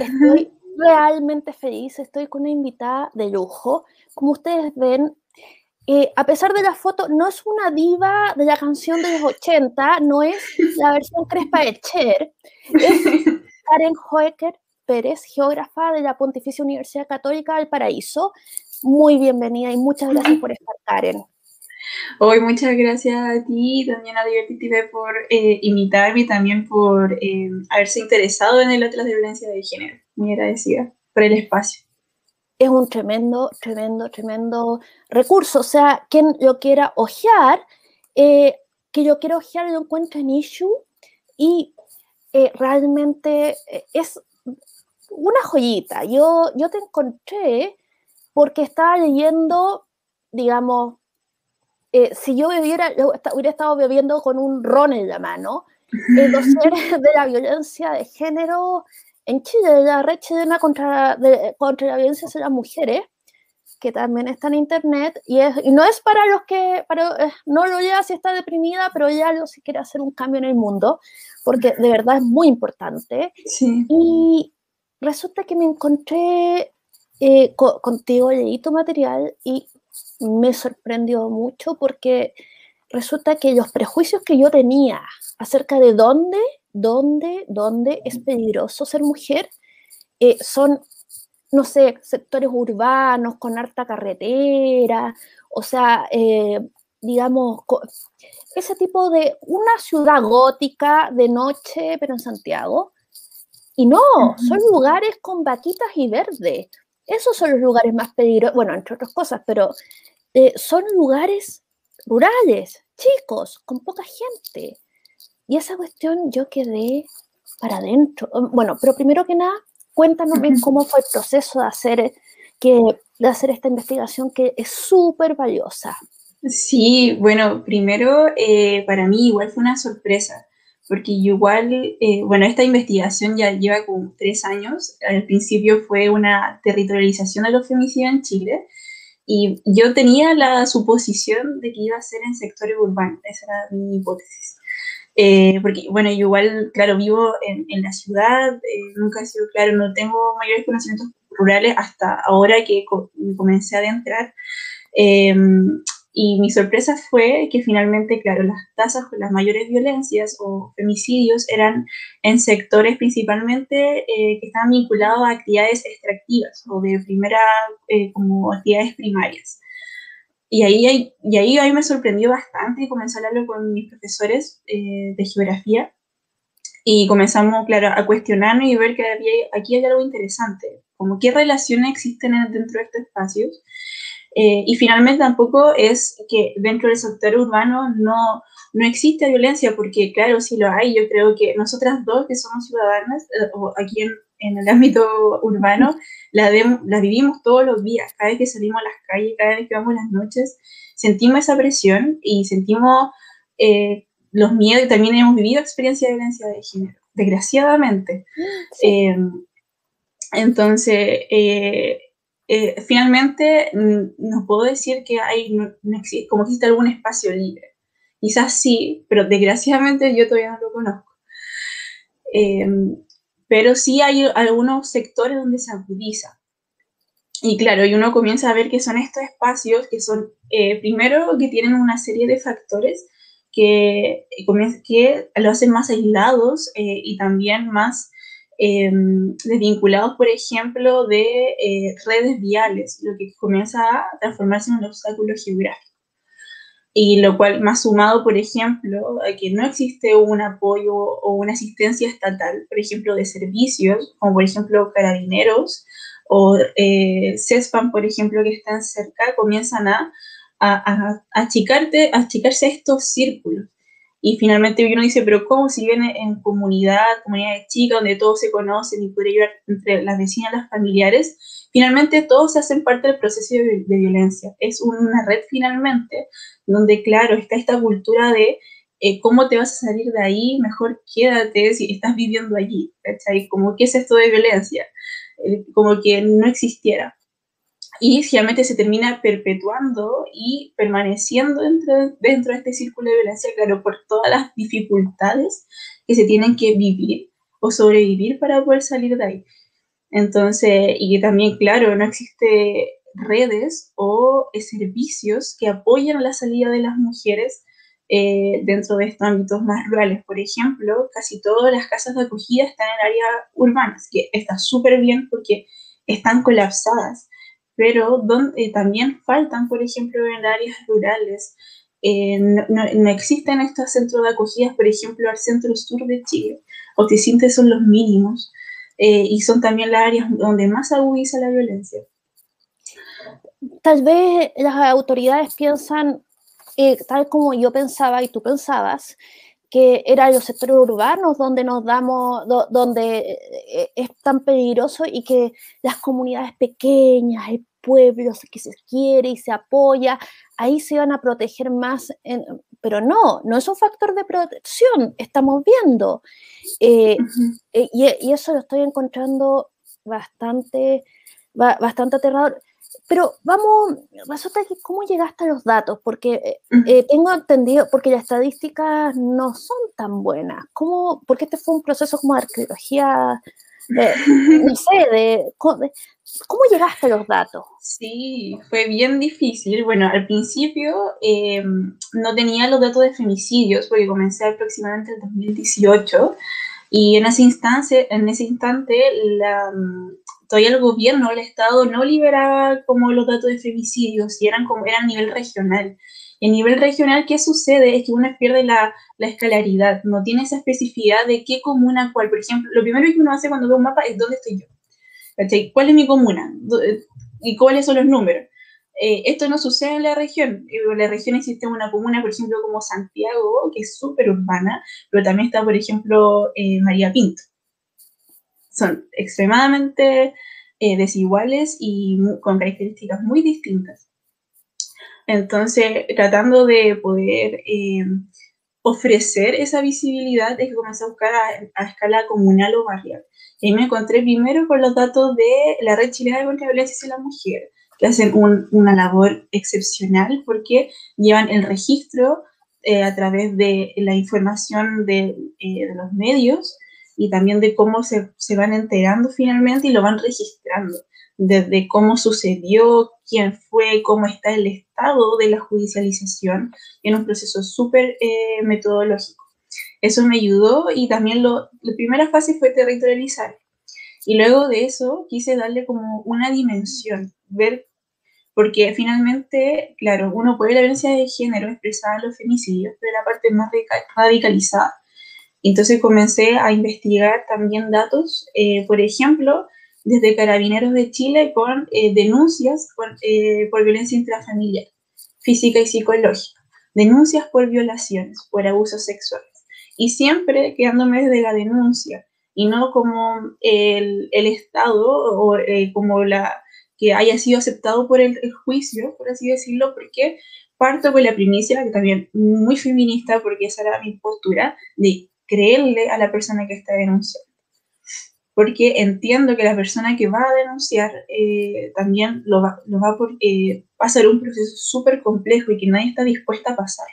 Estoy realmente feliz, estoy con una invitada de lujo. Como ustedes ven, eh, a pesar de la foto, no es una diva de la canción de los 80, no es la versión crespa de Cher, es Karen Hoeker Pérez, geógrafa de la Pontificia Universidad Católica del Paraíso. Muy bienvenida y muchas gracias por estar, Karen. Hoy muchas gracias a ti, Daniela Divertitive, por eh, invitarme y también por eh, haberse interesado en el Atlas de Violencia de Género. Muy agradecida por el espacio. Es un tremendo, tremendo, tremendo recurso. O sea, quien lo quiera ojear, eh, que yo quiero ojear lo encuentra en issue y eh, realmente es una joyita. Yo, yo te encontré porque estaba leyendo, digamos, eh, si yo bebiera, yo hubiera estado bebiendo con un ron en la mano, el dossier de la violencia de género en Chile, la red chilena contra, contra la violencia hacia las mujeres, que también está en internet, y, es, y no es para los que, para, eh, no lo lea si está deprimida, pero ya lo si quiere hacer un cambio en el mundo, porque de verdad es muy importante. Y resulta que me encontré eh, contigo, leí tu material y me sorprendió mucho porque resulta que los prejuicios que yo tenía acerca de dónde, dónde, dónde es peligroso ser mujer eh, son, no sé, sectores urbanos con harta carretera, o sea, eh, digamos, ese tipo de una ciudad gótica de noche, pero en Santiago. Y no, son lugares con vaquitas y verde. Esos son los lugares más peligrosos, bueno, entre otras cosas, pero eh, son lugares rurales, chicos, con poca gente. Y esa cuestión yo quedé para adentro. Um, bueno, pero primero que nada, cuéntanos bien cómo fue el proceso de hacer, que, de hacer esta investigación que es súper valiosa. Sí, bueno, primero eh, para mí igual fue una sorpresa, porque igual, eh, bueno, esta investigación ya lleva como tres años. Al principio fue una territorialización de los femicidios en Chile, y yo tenía la suposición de que iba a ser en sectores urbanos, esa era mi hipótesis. Eh, porque, bueno, yo igual, claro, vivo en, en la ciudad, eh, nunca he sido, claro, no tengo mayores conocimientos rurales hasta ahora que comencé a adentrar. Eh, y mi sorpresa fue que finalmente, claro, las tasas con las mayores violencias o femicidios eran en sectores principalmente eh, que estaban vinculados a actividades extractivas o de primera, eh, como actividades primarias. Y ahí, y ahí, me sorprendió bastante y comencé a hablarlo con mis profesores eh, de geografía y comenzamos, claro, a cuestionarnos y ver que había, aquí hay algo interesante, como qué relaciones existen dentro de estos espacios eh, y finalmente tampoco es que dentro del sector urbano no, no existe violencia, porque claro, si lo hay, yo creo que nosotras dos que somos ciudadanas, eh, aquí en, en, el ámbito urbano, la, la vivimos todos los días, cada vez que salimos a las calles, cada vez que vamos las noches, sentimos esa presión y sentimos eh, los miedos y también hemos vivido experiencias de violencia de género, desgraciadamente. entonces, eh, finalmente mm, no puedo decir que hay, no, existe, como existe algún espacio libre. Quizás sí, pero desgraciadamente yo todavía no lo conozco. Eh, pero sí hay algunos sectores donde se agudiza. Y claro, y uno comienza a ver que son estos espacios que son, eh, primero, que tienen una serie de factores que, que lo hacen más aislados y también más Em, desvinculados, por ejemplo, de eh, redes viales, lo que comienza a transformarse en un obstáculo geográfico. Y lo cual, más sumado, por ejemplo, a que no existe un apoyo o una asistencia estatal, por ejemplo, de servicios, como por ejemplo carabineros o eh, CESPAN, por ejemplo, que están cerca, comienzan a, achicarte, a achicarse estos círculos y finalmente uno dice, pero ¿cómo si viene en comunidad, comunidad chica, donde todos se conocen y puede ayudar entre las vecinas, las familiares? Finalmente todos se hacen parte del proceso de, violencia. Es una red finalmente donde, claro, está esta cultura de eh, cómo te vas a salir de ahí, mejor quédate si estás viviendo allí, ¿cachai? Como, ¿qué es esto de violencia? Eh, como que no existiera y finalmente se termina perpetuando y permaneciendo dentro, dentro de este círculo de violencia, claro, por todas las dificultades que se tienen que vivir o sobrevivir para poder salir de ahí. Entonces, y también, claro, no existe redes o servicios que apoyen la salida de las mujeres eh, dentro de estos ámbitos más rurales. Por ejemplo, casi todas las casas de acogida están en áreas urbanas, que está súper bien porque están colapsadas, pero donde, eh, también faltan, por ejemplo, en áreas rurales. Eh, no, existen estos centros de acogida, por ejemplo, al centro sur de Chile. o que son los mínimos y son también las áreas donde más agudiza la violencia. Tal vez las autoridades piensan eh, tal como yo pensaba y tú pensabas, que eran los sectores urbanos donde nos damos, donde eh, es tan peligroso y que las comunidades pequeñas, el pueblo que se quiere y se apoya, ahí se van a proteger más, pero no, no es un factor de protección, estamos viendo. Eh, y, y, eso lo estoy encontrando bastante, bastante aterrador. Pero vamos, resulta que cómo llegaste a los datos, porque eh, eh, tengo entendido, porque las estadísticas no son tan buenas. ¿Cómo, porque este fue un proceso como de arqueología, no sé, de, ¿cómo llegaste a los datos? Sí, fue bien difícil. Bueno, al principio em, no tenía los datos de femicidios, porque comencé aproximadamente en 2018. Y en ese instante, en ese instante la, todavía el gobierno, el Estado no liberaba como los datos de femicidios y eran como eran a nivel regional. Y a nivel regional, ¿qué sucede? Es que uno pierde la, la, escalaridad, no tiene esa especificidad de qué comuna cuál. Por ejemplo, lo primero que uno hace cuando ve un mapa es dónde estoy yo. ¿Cuál es mi comuna? ¿Y cuáles son los números? Eh, esto no sucede en la región. En la región existe una comuna, por ejemplo, como Santiago, que es súper urbana, pero también está, por ejemplo, eh, María Pinto son extremadamente eh, desiguales y con características muy distintas. Entonces, tratando de poder eh, ofrecer esa visibilidad, es que comencé a buscar a, escala comunal o barrial. Y me encontré primero con los datos de la Red Chilena contra la Violencia hacia la Mujer, que hacen una labor excepcional porque llevan el registro eh, a través de la información de, de los medios y también de cómo se, se, van enterando finalmente y lo van registrando, desde cómo sucedió, quién fue, cómo está el estado de la judicialización, en un proceso súper eh, metodológico. Eso me ayudó y también lo, la primera fase fue territorializar. Y luego de eso quise darle como una dimensión, ver, porque finalmente, claro, uno puede la violencia de género expresada en los femicidios, pero la parte más radicalizada entonces comencé a investigar también datos, eh, por ejemplo, desde Carabineros de Chile con eh, denuncias eh, por violencia intrafamiliar, física y psicológica, denuncias por violaciones, por abusos sexuales. Y siempre quedándome desde la denuncia y no como el, el Estado o como la que haya sido aceptado por el, juicio, por así decirlo, porque parto con la primicia, que también muy feminista, porque esa era mi postura, de creerle a la persona que está denunciando. Porque entiendo que la persona que va a denunciar eh, también lo va, lo va a eh, pasar un proceso súper complejo y que nadie está dispuesta a pasar.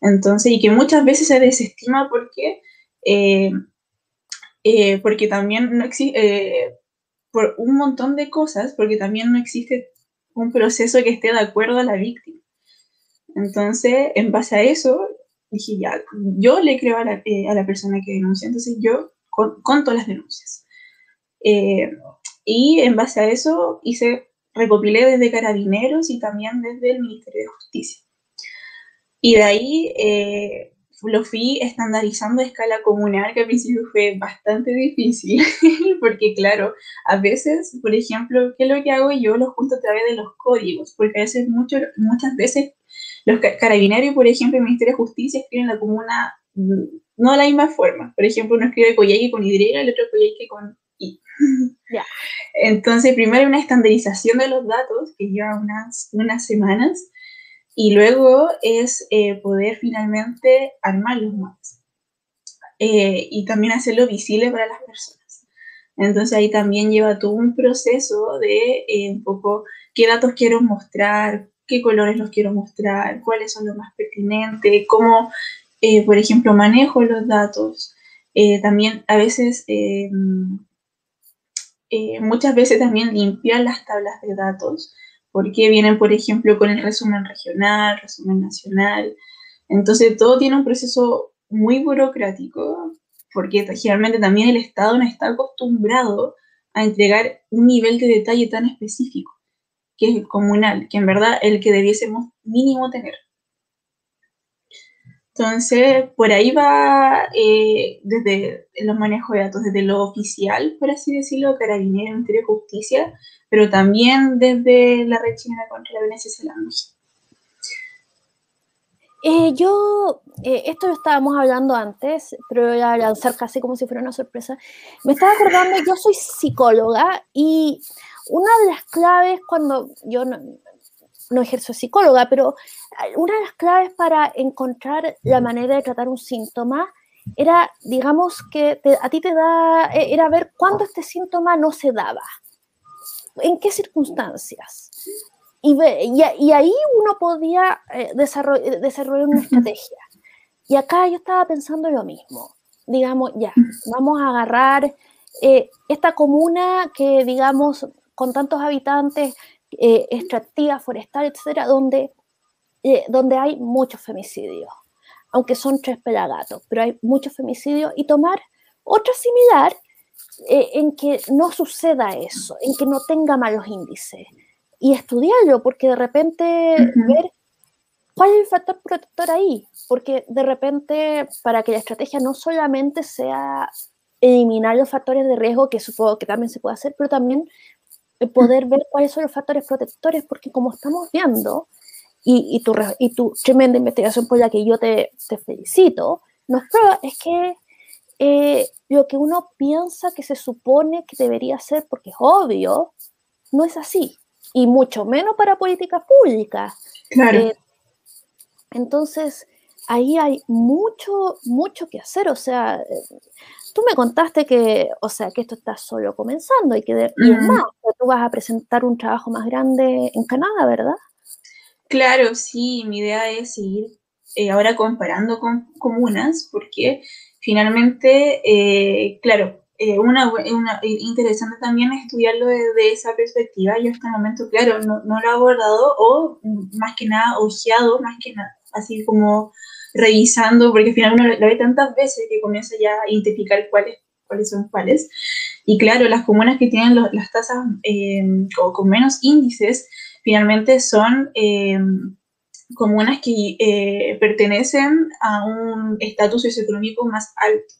Entonces, y que muchas veces se desestima porque, eh, porque también no existe, por un montón de cosas, porque también no existe un proceso que esté de acuerdo a la víctima. Entonces, en base a eso, dije, ya, yo le creo a la, eh, a la persona que denuncia, entonces yo conto las denuncias. Eh, y en base a eso hice, recopilé desde Carabineros y también desde el Ministerio de Justicia. Y de ahí eh, lo fui estandarizando a escala comunal, que al principio fue bastante difícil, porque claro, a veces, por ejemplo, ¿qué es lo que hago? Yo lo junto a través de los códigos, porque a veces, mucho, muchas veces los carabineros, por ejemplo, el Ministerio de Justicia escriben la comuna mm, no de la misma forma. Por ejemplo, uno escribe Coyhaique con Y, el otro Coyhaique con I. Entonces, primero una estandarización de los datos que lleva unas, unas semanas y luego es eh, poder finalmente armar los mapas eh, y también hacerlo visible para las personas. Entonces ahí también lleva todo un proceso de eh, un poco qué datos quiero mostrar, qué colores los quiero mostrar, cuáles son los más pertinentes, cómo, eh, por ejemplo, manejo los datos. Eh, también a veces eh, eh, muchas veces también limpiar las tablas de datos, porque vienen, por ejemplo, con el resumen regional, resumen nacional. Entonces, todo tiene un proceso muy burocrático, porque generalmente también el Estado no está acostumbrado a entregar un nivel de detalle tan específico, que es el comunal, que en verdad el que debiésemos mínimo tener. Entonces, por ahí va eh, desde los manejos de datos, desde lo oficial, por así decirlo, Carabinero, Ministerio de Justicia, pero también desde la red chilena contra la violencia hacia la. Eh, yo, eh, esto lo estábamos hablando antes, pero voy a lanzar casi como si fuera una sorpresa. Me estaba acordando, yo soy psicóloga y una de las claves cuando yo no, no ejerzo psicóloga, pero una de las claves para encontrar la manera de tratar un síntoma era, digamos, que a ti te da, e, era ver cuándo este síntoma no se daba, en qué circunstancias. Y, y, ahí uno podía eh, desarrollar, desarrollar una estrategia. Y acá yo estaba pensando lo mismo. Digamos, ya, vamos a agarrar eh, esta comuna que, digamos, con tantos habitantes, eh, extractiva, forestal, etcétera, donde, eh, donde hay muchos femicidios, aunque son tres pelagatos, pero hay muchos femicidios, y tomar otra similar eh, en que no suceda eso, en que no tenga malos índices, y estudiarlo, porque de repente ver cuál es el factor protector ahí, porque de repente para que la estrategia no solamente sea eliminar los factores de riesgo, que supongo que también se puede hacer, pero también poder ver cuáles son los factores protectores, porque como estamos viendo, y, y, tu, y tu tremenda investigación por la que yo te, te felicito, nos prueba es que eh, lo que uno piensa que se supone que debería ser, porque es obvio, no es así, y mucho menos para políticas públicas. Claro. Eh, entonces, ahí hay mucho, mucho que hacer, o sea, tú me contaste que, o sea, que esto está solo comenzando y que, y es más, tú vas a presentar un trabajo más grande en Canadá, ¿verdad? Claro, sí, mi idea es seguir eh, ahora comparando con comunas, porque finalmente, eh, claro, eh, una, una, interesante también estudiarlo desde esa perspectiva. Yo hasta el momento, claro, no, no lo he abordado o más que nada ojeado, más que nada, así como revisando, porque al final uno lo ve tantas veces que comienza ya a identificar cuáles, cuáles son cuáles. Y claro, las comunas que tienen las tasas eh, con menos índices, finalmente son eh, comunas que eh, pertenecen a un estatus socioeconómico más alto.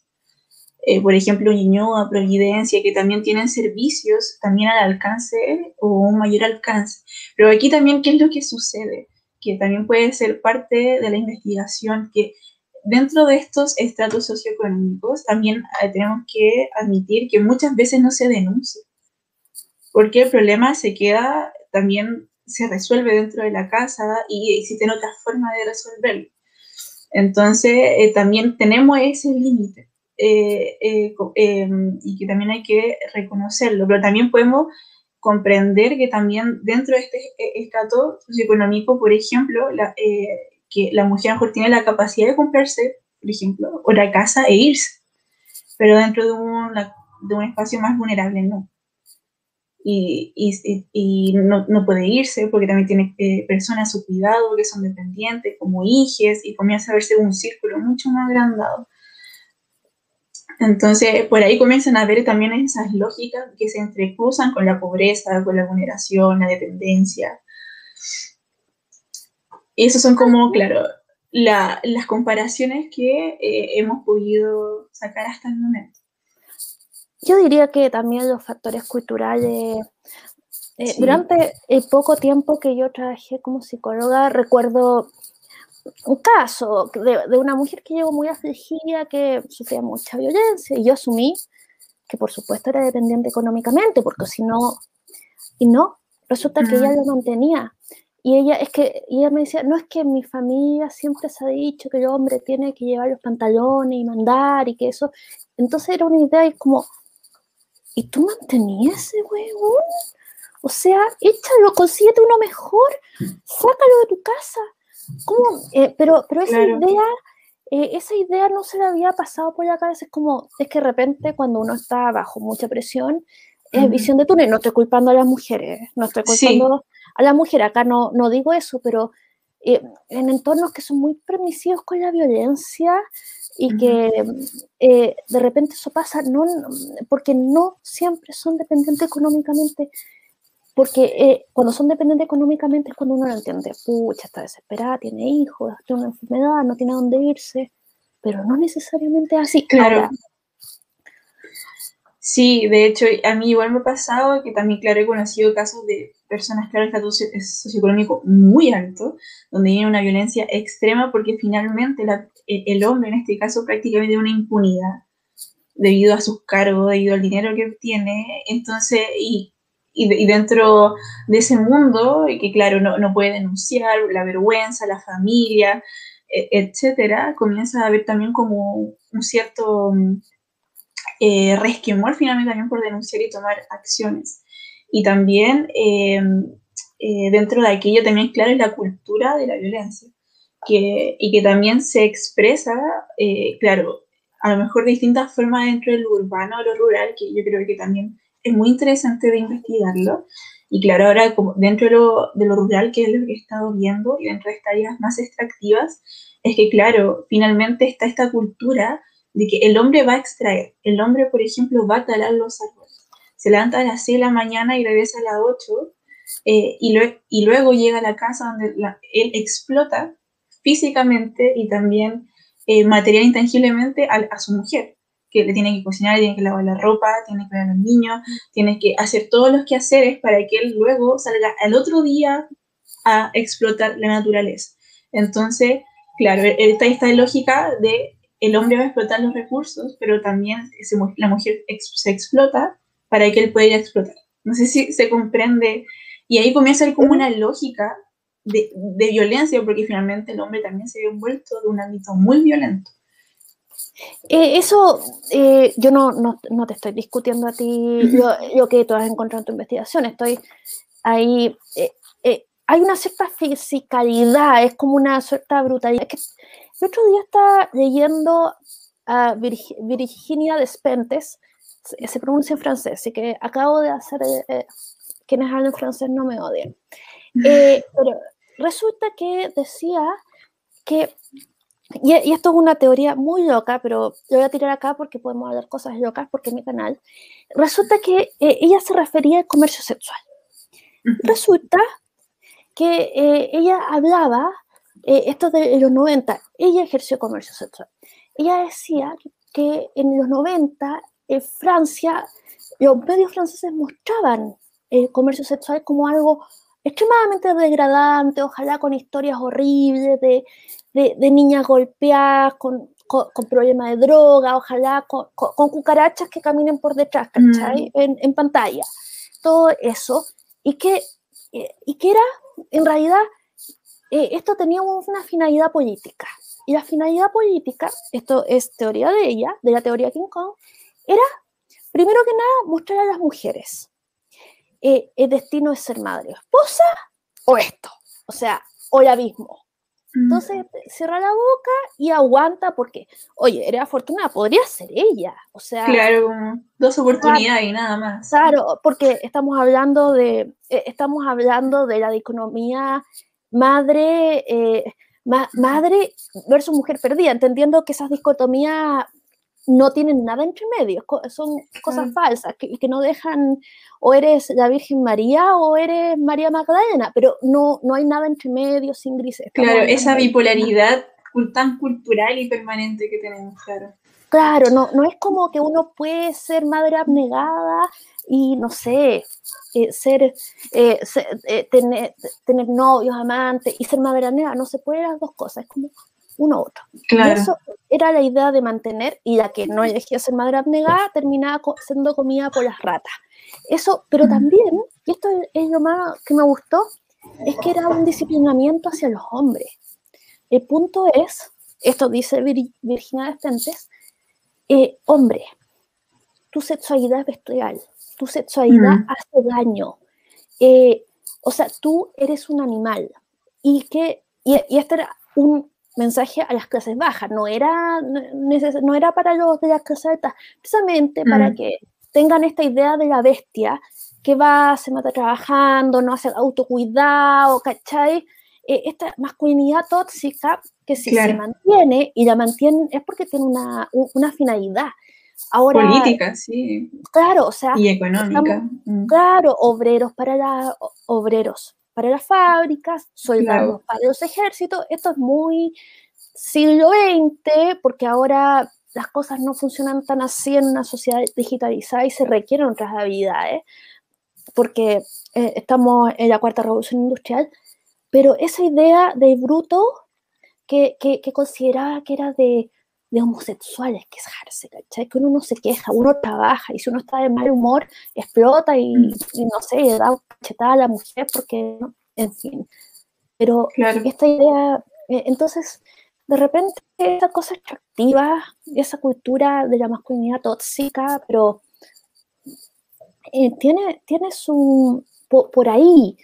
por ejemplo, Ñuñoa, Providencia, que también tienen servicios también al alcance o un mayor alcance. Pero aquí también, ¿qué es lo que sucede? que también puede ser parte de la investigación, que dentro de estos estratos socioeconómicos también eh, tenemos que admitir que muchas veces no se denuncia, porque el problema se queda, también se resuelve dentro de la casa y existen otras formas de resolverlo. Entonces, eh, también tenemos ese límite eh, em, y que también hay que reconocerlo, pero también podemos comprender que también dentro de este estrato socioeconómico, por ejemplo, la, eh, que la mujer mejor tiene la capacidad de comprarse, por ejemplo, una casa e irse, pero dentro de un, de un espacio más vulnerable no. Y, no, puede irse porque también tiene eh, personas a su cuidado que son dependientes, como hijes, y comienza a verse un círculo mucho más agrandado. Entonces, por ahí comienzan a ver también esas lógicas que se entrecruzan con la pobreza, con la vulneración, la dependencia. Y esas son como, claro, las comparaciones que eh, hemos podido sacar hasta el momento. Yo diría que también los factores culturales. Eh, durante el poco tiempo que yo trabajé como psicóloga, recuerdo un caso de, una mujer que llegó muy afligida, que sufría mucha violencia, y yo asumí que por supuesto era dependiente económicamente, porque si no, y no, resulta que ella lo mantenía. Y ella, es que, ella me decía, no es que mi familia siempre se ha dicho que el hombre tiene que llevar los pantalones y mandar y que eso. Entonces era una idea y como, ¿y tú mantenías ese huevón? O sea, échalo, consíguete uno mejor, sácalo de tu casa. ¿Cómo? Eh, pero, pero esa idea, eh, esa idea no se le había pasado por la cabeza. Es como, es que de repente cuando uno está bajo mucha presión, es visión de túnel. No estoy culpando a las mujeres, no estoy culpando a las mujeres. Acá no, no digo eso, pero eh, en entornos que son muy permisivos con la violencia y que eh, de repente eso pasa no, porque no siempre son dependientes económicamente. Porque eh, cuando son dependientes económicamente es cuando uno lo entiende. Pucha, está desesperada, tiene hijos, tiene una enfermedad, no tiene a dónde irse. Pero no necesariamente así. Claro. Sí, de hecho, a mí igual me ha pasado que también, claro, he conocido casos de personas, claro, estatus socioeconómico muy alto, donde tiene una violencia extrema porque finalmente e, el hombre, en este caso, prácticamente una impunidad debido a sus cargos, debido al dinero que obtiene, entonces, y, y, dentro de ese mundo, que claro, no, no, puede denunciar, la vergüenza, la familia, e, etcétera, comienza a haber también como un cierto eh, resquemor finalmente también por denunciar y tomar acciones. Y también eh, eh, dentro de aquello también, claro, es la cultura de la violencia, que, y que también se expresa, eh, claro, a lo mejor de distintas formas dentro del urbano o lo rural, que yo creo que también es muy interesante de investigarlo. Y claro, ahora como dentro de lo, de lo rural, que es lo que he estado viendo, y dentro de estas áreas más extractivas, es que claro, finalmente está esta cultura de que el hombre va a extraer. El hombre, por ejemplo, va a talar los árboles. Se levanta a las 6 de la mañana y regresa a las 8 eh, y, y, luego llega a la casa donde él explota físicamente y también eh, material intangiblemente a, su mujer, que le tiene que cocinar, tiene que lavar la ropa, tiene que cuidar a los niños, tiene que hacer todos los quehaceres para que él luego salga al otro día a explotar la naturaleza. Entonces, claro, está esta lógica de el hombre va a explotar los recursos, pero también la mujer se explota para que él pueda explotar. No sé si se comprende. Y ahí comienza a ser como una lógica de, violencia, porque finalmente el hombre también se ve envuelto de un ámbito muy violento. Eh, eso eh, yo no, no, te estoy discutiendo a ti, yo, que tú has encontrado en tu investigación, estoy ahí, eh, hay una cierta fisicalidad, es como una cierta brutalidad. El otro día estaba leyendo a Virginia Despentes, se, pronuncia en francés, así que acabo de hacer, eh, eh, quienes hablan francés no me odian. Eh, pero resulta que decía que, y, esto es una teoría muy loca, pero yo voy a tirar acá porque podemos hablar cosas locas porque es mi canal, resulta que ella se refería al comercio sexual. Resulta que ella hablaba eh, esto de los 90, ella ejerció comercio sexual. Ella decía que en los 90 en Francia, los medios franceses mostraban el comercio sexual como algo extremadamente degradante, ojalá con historias horribles de, de, niñas golpeadas, con, con, problemas de droga, ojalá con, con, cucarachas que caminen por detrás, ¿cachai? Mm. En, en, pantalla. Todo eso. Y que, y que era, en realidad, eh, esto tenía una finalidad política. Y la finalidad política, esto es teoría de ella, de la teoría King Kong, era, primero que nada, mostrar a las mujeres eh, el destino de ser madre esposa o esto, o sea, o el abismo. Entonces, cierra la boca y aguanta porque, oye, era afortunada, podría ser ella. O sea, claro, dos oportunidades y nada más. Claro, porque estamos hablando de, eh, estamos hablando de la economía madre, eh, madre versus mujer perdida, entendiendo que esas dicotomías no tienen nada entre medio, son cosas falsas, que, que, no dejan, o eres la Virgen María o eres María Magdalena, pero no, no hay nada entre medio, sin grises. Claro, esa bipolaridad tan cultural y permanente que tenemos, claro. Claro, no, no es como que uno puede ser madre abnegada y, no sé, eh, ser, eh, eh, tener, tener, novios, amantes y ser madre abnegada. No se puede las dos cosas, es como uno u otro. Claro. Y eso era la idea de mantener, y la que no elegía ser madre abnegada terminaba siendo comida por las ratas. Eso, pero también, y esto es lo más que me gustó, es que era un disciplinamiento hacia los hombres. El punto es, esto dice Virginia Despentes, eh, hombre, tu sexualidad es bestial, tu sexualidad mm. hace daño. Eh, o sea, tú eres un animal. Y, que, y, este era un mensaje a las clases bajas, no era, no, era para los de las clases altas, precisamente para mm. que tengan esta idea de la bestia que va, se mata trabajando, no hace autocuidado, ¿cachai? Eh, esta masculinidad tóxica que si se mantiene y la mantiene es porque tiene una, una finalidad. Ahora, Política, sí. Claro, o sea. Y económica. Mm. Claro, obreros para la, obreros para las fábricas, soldados para los ejércitos. Esto es muy siglo XX, porque ahora las cosas no funcionan tan así en una sociedad digitalizada y se requieren otras habilidades, porque eh, estamos en la cuarta revolución industrial, pero esa idea de bruto que, que, que consideraba que era de, de homosexuales quejarse, ¿cachai? Que uno no se queja, uno trabaja y si uno está de mal humor, explota y, no sé, le da cachetada a la mujer porque, en fin. Pero esta idea, eh, entonces, de repente, esa cosa atractiva, esa cultura de la masculinidad tóxica, pero eh, tiene, tiene su, por, ahí,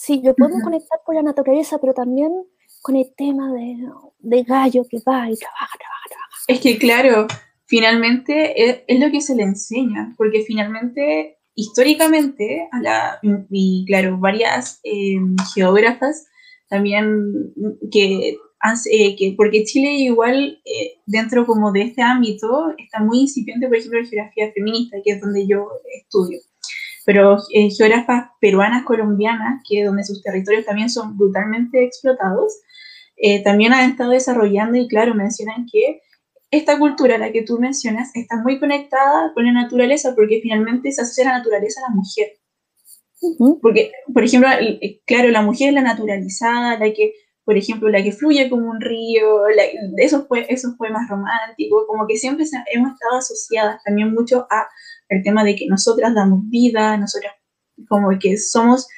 sí, yo podemos conectar con la naturaleza, pero también con el tema de, de gallo que va y trabaja, trabaja, trabaja. Es que, claro, finalmente es, lo que se le enseña, porque finalmente, históricamente, a la, y claro, varias em, geógrafas también que, eh, que, porque Chile igual eh, dentro como de este ámbito está muy incipiente, por ejemplo, la geografía feminista, que es donde yo estudio pero eh, geógrafas peruanas, colombianas, que donde sus territorios también son brutalmente explotados, también han estado desarrollando y claro, mencionan que esta cultura, la que tú mencionas, está muy conectada con la naturaleza porque finalmente se asocia la naturaleza a la mujer. Porque, por ejemplo, claro, la mujer es la naturalizada, la que, por ejemplo, la que fluye como un río, esos, esos poemas románticos, como que siempre hemos estado asociadas también mucho a el tema de que nosotras damos vida, nosotras como que somos,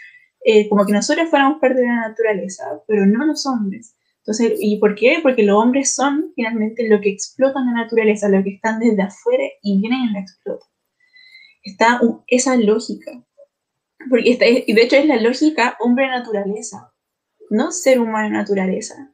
eh, como que nosotras fuéramos parte de la naturaleza, pero no los hombres. Entonces, ¿y por qué? Porque los hombres son finalmente lo que explotan la naturaleza, lo que están desde afuera y vienen y la explotan. Está esa lógica. Porque está, y de hecho es la lógica hombre-naturaleza, no ser humano-naturaleza.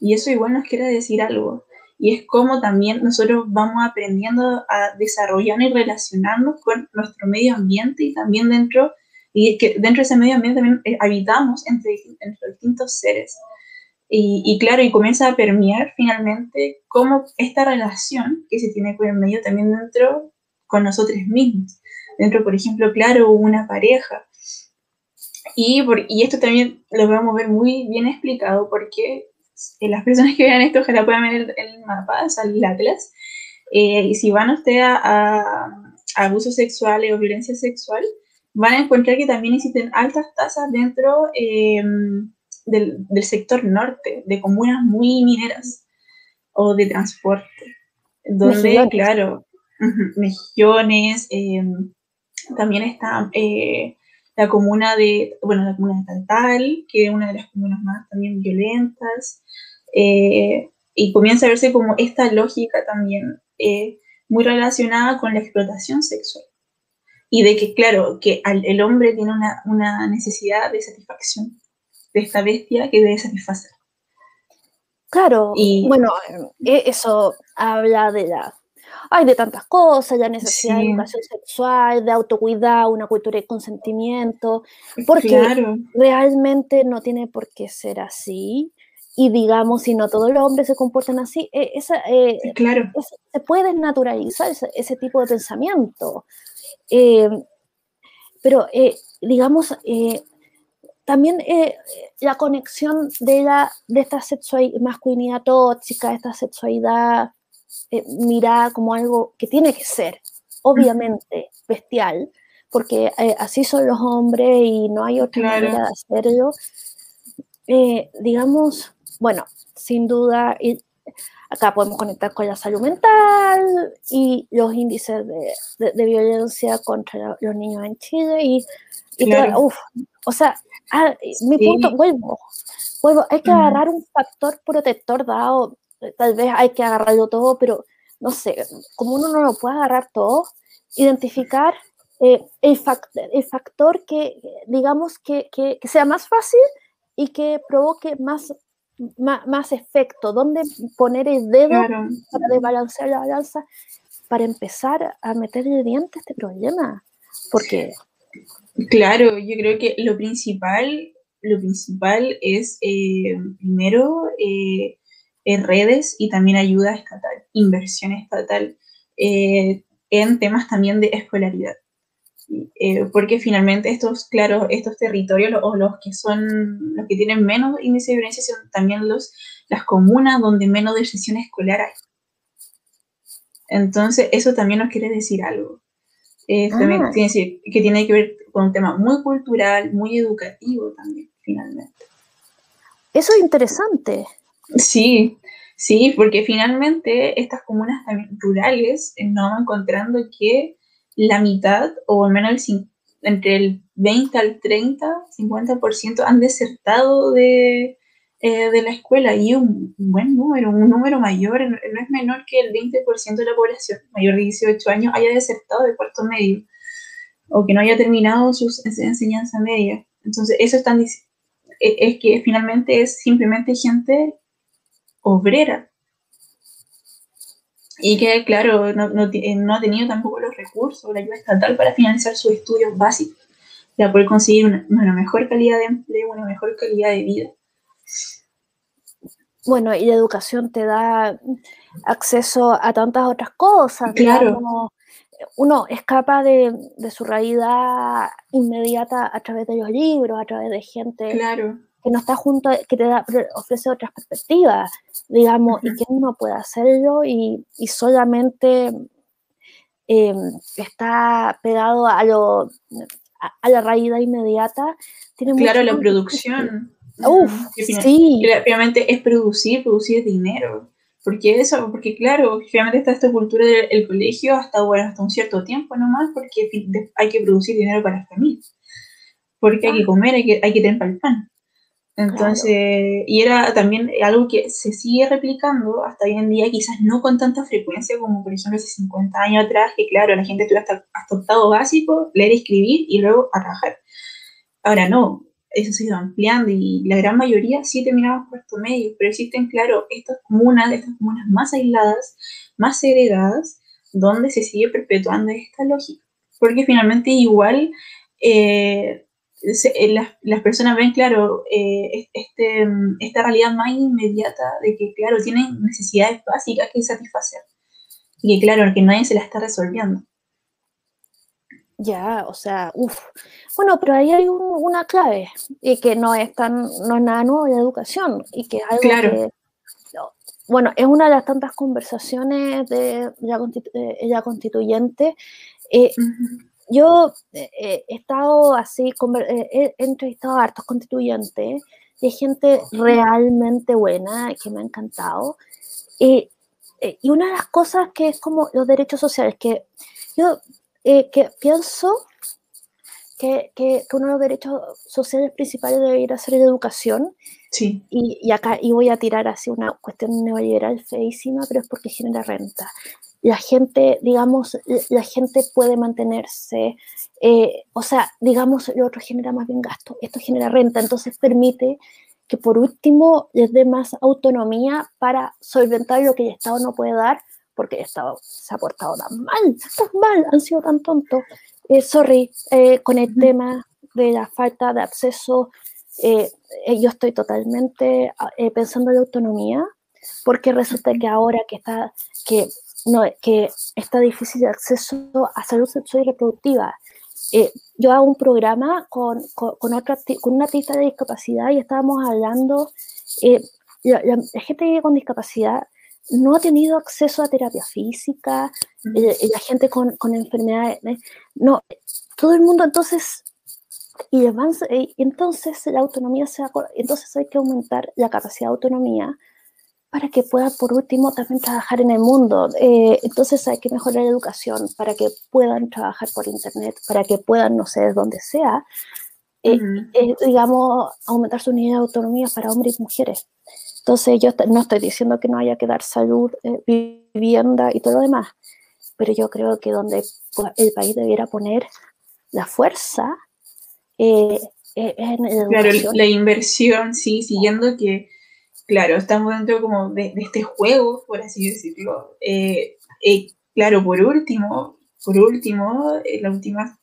Y eso igual nos quiere decir algo. Y es como también nosotros vamos aprendiendo a desarrollar y relacionarnos con nuestro medio ambiente y también dentro, y que dentro de ese medio ambiente también eh, habitamos entre, entre distintos seres. Y, claro, y comienza a permear finalmente cómo esta relación que se tiene con el medio también dentro con nosotros mismos. Dentro, por ejemplo, claro, una pareja. Y, por, y esto también lo a ver muy bien explicado porque las personas que vean esto ojalá puedan ver el, mapa, el atlas. Eh, y si van ustedes a, a, abusos sexuales o violencia sexual, van a encontrar que también existen altas tasas dentro eh, del, sector norte, de comunas muy mineras o de transporte, donde, claro, mejillones, em, también está eh, la comuna de, bueno, la comuna de Tantal, que es una de las comunas más también violentas, eh, y comienza a verse como esta lógica también eh, muy relacionada con la explotación sexual. Y de que, claro, que el hombre tiene una, una necesidad de satisfacción de esta bestia que debe satisfacer. Claro, y bueno, eh, eso habla de la... Hay de tantas cosas, la necesidad de educación sexual, de autocuidado, una cultura de consentimiento, porque realmente no tiene por qué ser así. Y digamos, si no todos los hombres se comportan así, eh, esa, eh, claro. se puede naturalizar ese, tipo de pensamiento. pero, digamos, también eh, la conexión de, la, de esta sexualidad, masculinidad tóxica, esta sexualidad eh, mirada como algo que tiene que ser, obviamente, bestial, porque eh, así son los hombres y no hay otra manera de hacerlo. digamos, bueno, sin duda, y acá podemos conectar con la salud mental y los índices de, de, violencia contra los niños en Chile y, y o sea, Ah, mi punto, vuelvo, vuelvo, hay que agarrar un factor protector dado, tal vez hay que agarrarlo todo, pero no sé, como uno no lo puede agarrar todo, identificar eh, el, el, factor que, digamos, que, que, sea más fácil y que provoque más, más, efecto, dónde poner el dedo para desbalancear la balanza. para empezar a meterle dientes a este problema? Porque... Claro, yo creo que lo principal, lo principal es eh, primero eh, redes y también ayuda estatal, inversión estatal eh, en temas también de escolaridad. Eh, porque finalmente estos, claro, estos territorios o los que son, los que tienen menos índice de violencia son también los, las comunas donde menos decisión escolar hay. Entonces, eso también nos quiere decir algo. Eh, ah. que tiene que ver con un tema muy cultural, muy educativo también, finalmente. Eso es interesante. Sí, sí, porque finalmente estas comunas también rurales nos vamos encontrando que la mitad, o al menos entre el 20 al 30, 50% han desertado de, eh, de la escuela y un, buen número, un número mayor, no, es menor que el 20% de la población mayor de 18 años haya desertado de cuarto medio o que no haya terminado su enseñanza media. Entonces, eso es, es que finalmente es simplemente gente obrera, y que, claro, no, no, eh, no, ha tenido tampoco los recursos, la ayuda estatal para financiar sus estudios básicos, para poder conseguir una, una, mejor calidad de empleo, una mejor calidad de vida. Bueno, y la educación te da acceso a tantas otras cosas. Claro. uno escapa de, de, su realidad inmediata a través de los libros, a través de gente claro. Que no está junto, que te da, ofrece otras perspectivas digamos, y que uno puede hacerlo y, y solamente eh, está pegado a, lo, a, la realidad inmediata. Tiene claro, la producción. Uf, sí. Obviamente es producir, producir dinero. Porque eso, porque claro, obviamente está esta cultura del colegio hasta, bueno, hasta un cierto tiempo nomás, porque hay que producir dinero para la familia. Porque hay que comer, hay que, hay que tener el pan. Entonces, y era también algo que se sigue replicando hasta hoy en día, quizás no con tanta frecuencia como por ejemplo hace 50 años atrás, que claro, la gente estudia hasta, hasta octavo básico, leer, escribir y luego a trabajar. Ahora no, eso se ha ido ampliando y la gran mayoría sí terminaba cuarto medio, pero existen, claro, estas comunas, estas comunas más aisladas, más segregadas, donde se sigue perpetuando esta lógica. Porque finalmente igual... Eh, eh, las, las, personas ven, claro, eh, este, esta realidad más inmediata de que, claro, tienen necesidades básicas que satisfacer. Y que, claro, que nadie se las está resolviendo. Ya, o sea, uff. Bueno, pero ahí hay una clave, y que no es, tan, no es nada nuevo la educación, y que es algo claro. que, bueno, es una de las tantas conversaciones de la, constitu constituyente. Eh, uh -huh yo eh, eh, he estado así, eh, he entrevistado a hartos constituyentes y hay gente realmente buena que me ha encantado. Y, y una de las cosas que es como los derechos sociales, que yo que pienso que, que, uno de los derechos sociales principales debería ser la educación. Sí. Y, y, acá y voy a tirar así una cuestión neoliberal feísima, pero es porque genera renta la gente, digamos, la gente puede mantenerse, eh, o sea, digamos, lo otro genera más bien gasto, esto genera renta, entonces permite que por último les dé más autonomía para solventar lo que el Estado no puede dar, porque el Estado se ha portado tan mal, tan mal, han sido tan tontos. Eh, sorry, eh, con el tema de la falta de acceso, yo estoy totalmente pensando en la autonomía, porque resulta que ahora que está, que no, que está difícil de acceso a salud sexual y reproductiva. Eh, yo hago un programa con, con, otra, con una artista de discapacidad y estábamos hablando, eh, la, gente con discapacidad no ha tenido acceso a terapia física, eh, la gente con, con, enfermedades, no, todo el mundo entonces, y entonces la autonomía se entonces hay que aumentar la capacidad de autonomía para que puedan, por último, también trabajar en el mundo. Eh, entonces hay que mejorar la educación para que puedan trabajar por Internet, para que puedan, no sé, donde sea, eh, eh, digamos, aumentar su nivel de autonomía para hombres y mujeres. Entonces yo no estoy diciendo que no haya que dar salud, vivienda y todo lo demás, pero yo creo que donde el país debiera poner la fuerza es en la educación. Claro, la inversión, sí, siguiendo que Claro, estamos dentro como de, este juego, por así decirlo, eh, eh, claro, por último, por último, eh, la última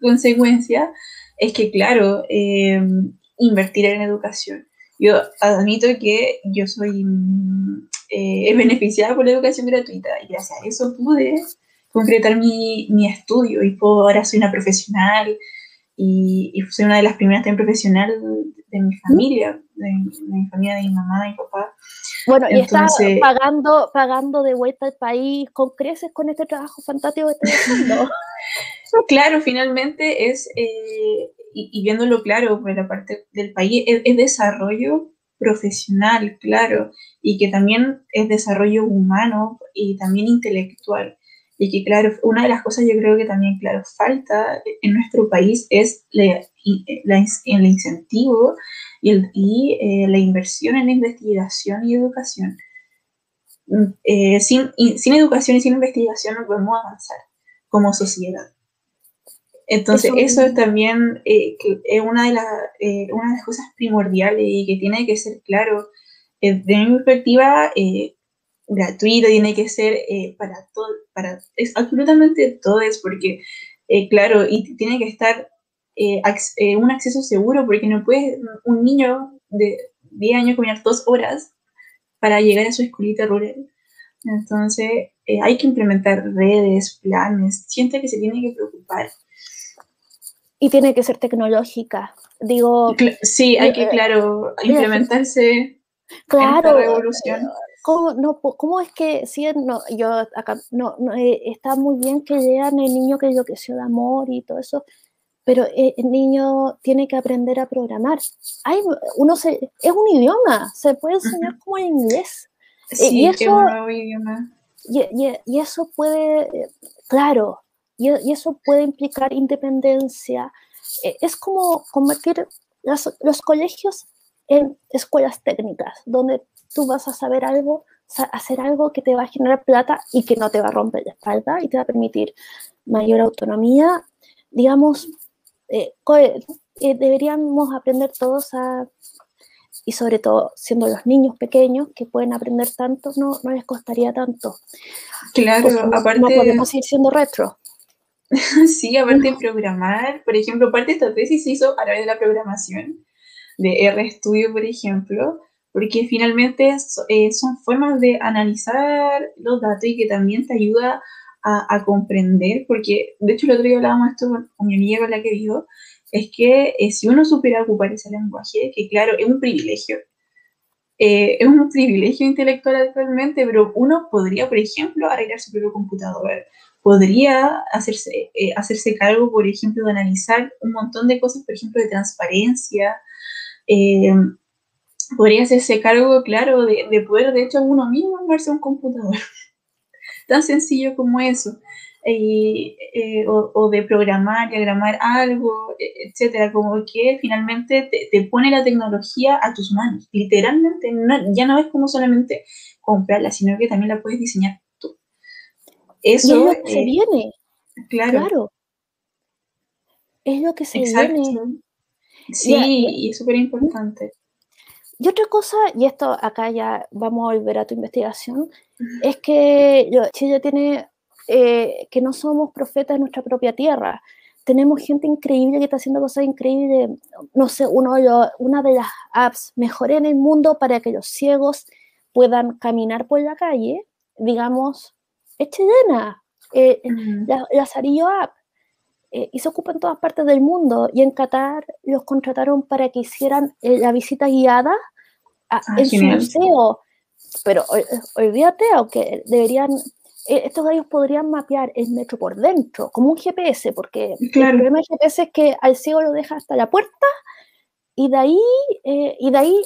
consecuencia es que, claro, eh, invertir en educación. Yo admito que yo soy eh, beneficiada por la educación gratuita y gracias a eso pude concretar mi, mi estudio y puedo, ahora soy una profesional y, y, soy una de las primeras también profesional de mi familia, de, mi familia, de mi mamá, y mi papá. Bueno, y está pagando, pagando de vuelta al país con creces con este trabajo fantástico que estoy haciendo. claro, finalmente es, eh, y, viéndolo claro, por la parte del país, es, desarrollo profesional, claro, y que también es desarrollo humano y también intelectual. Y que, claro, una de las cosas yo creo que también, claro, falta en nuestro país es la, el incentivo y, el, y eh, la inversión en investigación y educación. Mm, eh, sin, sin, educación y sin investigación no podemos avanzar como sociedad. Entonces, eso, es también eh, que es una de, las una de las cosas primordiales y que tiene que ser claro, de mi perspectiva, gratuito, tiene que ser para todo, para es absolutamente todo, es porque, claro, y tiene que estar eh, eh, un acceso seguro, porque no puede un niño de 10 años caminar dos horas para llegar a su escuelita rural. Entonces, eh, hay que implementar redes, planes, siente que se tiene que preocupar. Y tiene que ser tecnológica. Digo. Sí, hay que, claro, implementarse. Claro. En revolución. ¿Cómo, no, ¿Cómo es que si no, yo acá, no, está muy bien que vean el niño que enloqueció de amor y todo eso, pero eh, el niño tiene que aprender a programar. Hay, uno se, es un idioma, se puede enseñar como en inglés. Eh, sí, y eso, es un nuevo idioma. Y, eso puede, claro, y, eso puede implicar independencia. Eh, es como convertir los colegios en escuelas técnicas, donde tú vas a saber algo, hacer algo que te va a generar plata y que no te va a romper la espalda y te va a permitir mayor autonomía, digamos, eh, eh, deberíamos aprender todos a, y sobre todo siendo los niños pequeños que pueden aprender tanto, no, no les costaría tanto. Claro, aparte... No podemos ir siendo retro. sí, aparte de programar, por ejemplo, parte de esta tesis se hizo a través de la programación, de RStudio, por ejemplo, porque finalmente eh, son formas de analizar los datos y que también te ayuda a, comprender, porque de hecho el otro día hablábamos esto con, mi amiga con la que vivo, es que eh, si uno supiera ocupar ese lenguaje, que claro, es un privilegio, eh, es un privilegio intelectual actualmente, pero uno podría, por ejemplo, arreglar su propio computador, podría hacerse, eh, hacerse cargo, por ejemplo, de analizar un montón de cosas, por ejemplo, de transparencia, podría hacerse cargo, claro, de, de, poder, de hecho, uno mismo armarse un computador tan sencillo como eso. Eh, o, de programar, diagramar algo, e, etcétera, como que finalmente te, pone la tecnología a tus manos. Literalmente, ya no es como solamente comprarla, sino que también la puedes diseñar tú. Eso es lo que se eh, viene. Claro. Es lo que se viene. Sí, y es súper importante. Y otra cosa, y esto acá ya vamos a volver a tu investigación, es que Chile tiene eh, que no somos profetas de nuestra propia tierra. Tenemos gente increíble que está haciendo cosas increíbles. No sé, uno una de las apps mejores en el mundo para que los ciegos puedan caminar por la calle, digamos, es chilena. Eh, la, la Sarillo App. Eh, y se ocupa en todas partes del mundo. Y en Qatar los contrataron para que hicieran eh, la visita guiada a, ah, en su museo. Pero olvídate, aunque deberían, eh, estos gallos podrían mapear el metro por dentro, como un GPS, porque el problema del GPS es que al ciego lo deja hasta la puerta y de ahí, y de ahí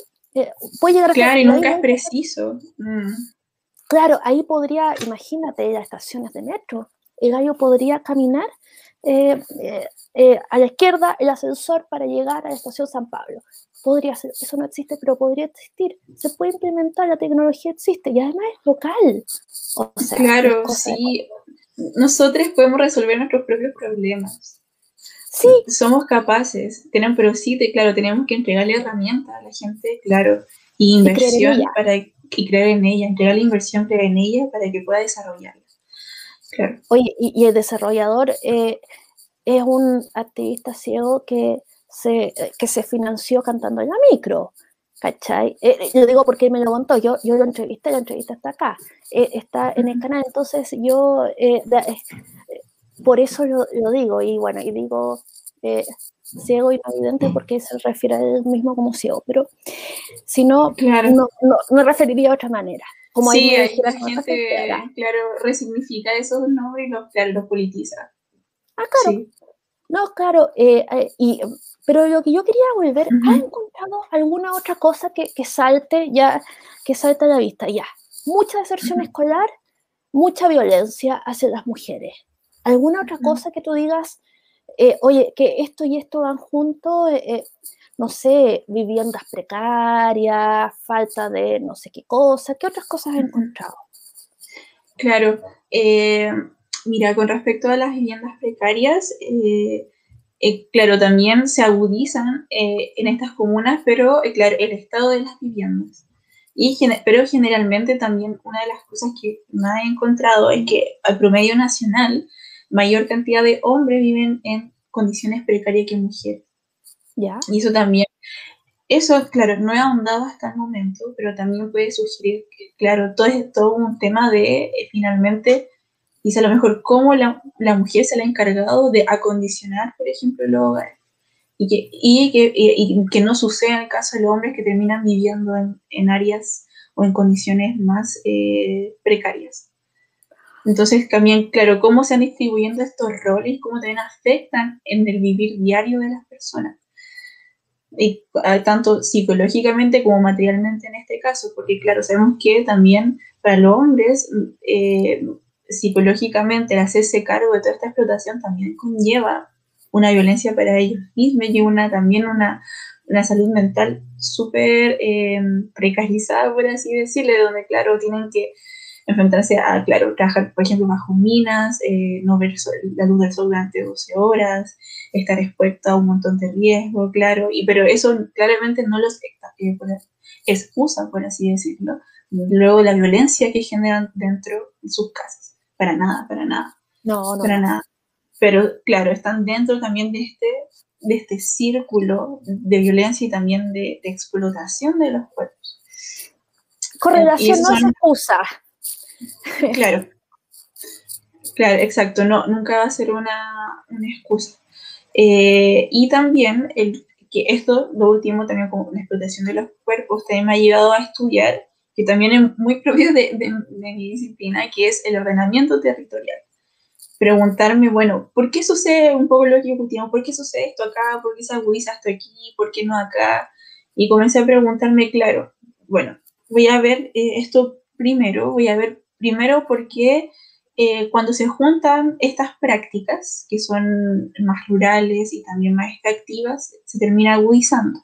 puede llegar a... Claro, y nunca es preciso. Mm. Claro, ahí podría, imagínate las estaciones de metro, el gallo podría caminar eh, eh, eh, a la izquierda el ascensor para llegar a la estación San Pablo. Podría ser, eso no existe, pero podría existir. Se puede implementar, la tecnología existe y además es local. claro, sí. Nosotros podemos resolver nuestros propios problemas. Sí. Somos capaces, tenemos, pero sí, claro, tenemos que entregarle herramientas a la gente, claro, y inversión para y creer en ella, entregarle inversión, creer en ella para que pueda Oye, y, el desarrollador eh, es un activista ciego que se, que se financió cantando en la micro. ¿Cachai? Eh, eh, yo digo porque me lo contó, yo, yo lo entrevisté, la entrevista está acá, está en el canal, entonces yo, por eso lo, lo, digo, y bueno, y digo ciego y no evidente porque se refiere a él mismo como ciego, pero si no, claro. no, no, me referiría a otra manera. Como sí, hay la gente, claro, resignifica esos nombres y los, claro, los politiza. Ah, claro. No, claro, eh, eh, y, pero lo que yo quería volver, ¿has encontrado alguna otra cosa que, que, salte ya, que salte a la vista? Ya, mucha deserción escolar, mucha violencia hacia las mujeres. ¿Alguna otra cosa que tú digas, eh, oye, que esto y esto van juntos, no sé, viviendas precarias, falta de no sé qué cosa, ¿qué otras cosas has encontrado? Claro, mira, con respecto a las viviendas precarias, claro, también se agudizan en estas comunas, pero claro, el estado de las viviendas. Y, pero generalmente también una de las cosas que me he encontrado es que al promedio nacional mayor cantidad de hombres viven en condiciones precarias que mujeres. ¿Ya? Y eso también, eso, claro, no he ahondado hasta el momento, pero también puede sugerir que, claro, todo es todo un tema de, eh, finalmente, dice a lo mejor cómo la, la, mujer se le ha encargado de acondicionar, por ejemplo, el hogar. Y que, y que, y, que no suceda en el caso de los hombres que terminan viviendo en, en áreas o en condiciones más eh, precarias. Entonces también, claro, cómo se han distribuyendo estos roles y cómo también afectan en el vivir diario de las personas. Y, tanto psicológicamente como materialmente en este caso, porque claro, sabemos que también para los hombres, eh, psicológicamente, el hacerse cargo de toda esta explotación también conlleva una violencia para ellos mismos y una, también una, una salud mental súper eh, precarizada, por así decirle, donde claro, tienen que enfrentarse a, claro, trabajar, por ejemplo, bajo minas, eh, no ver la luz del sol durante 12 horas, estar expuesto a un montón de riesgo, claro, y, pero eso claramente no los eh, excusa, por así decirlo, luego la violencia que generan dentro de sus casas. Para nada, para nada. No, no. Para nada. Pero claro, están dentro también de este, de este círculo de violencia y también de, explotación de los cuerpos. Correlación no es excusa. Claro. Claro, exacto. No, nunca va a ser una, excusa. Eh, y también el, que esto, lo último, también con la explotación de los cuerpos, también me ha llevado a estudiar, que también es muy propio de, mi disciplina, que es el ordenamiento territorial. Preguntarme, bueno, ¿por qué sucede un poco lo que discutimos? ¿Por qué sucede esto acá? ¿Por qué se agudiza esto aquí? ¿Por qué no acá? Y comencé a preguntarme, claro, bueno, voy a ver eh, esto primero, voy a ver Primero porque eh, cuando se juntan estas prácticas, que son más rurales y también más efectivas, se termina agudizando.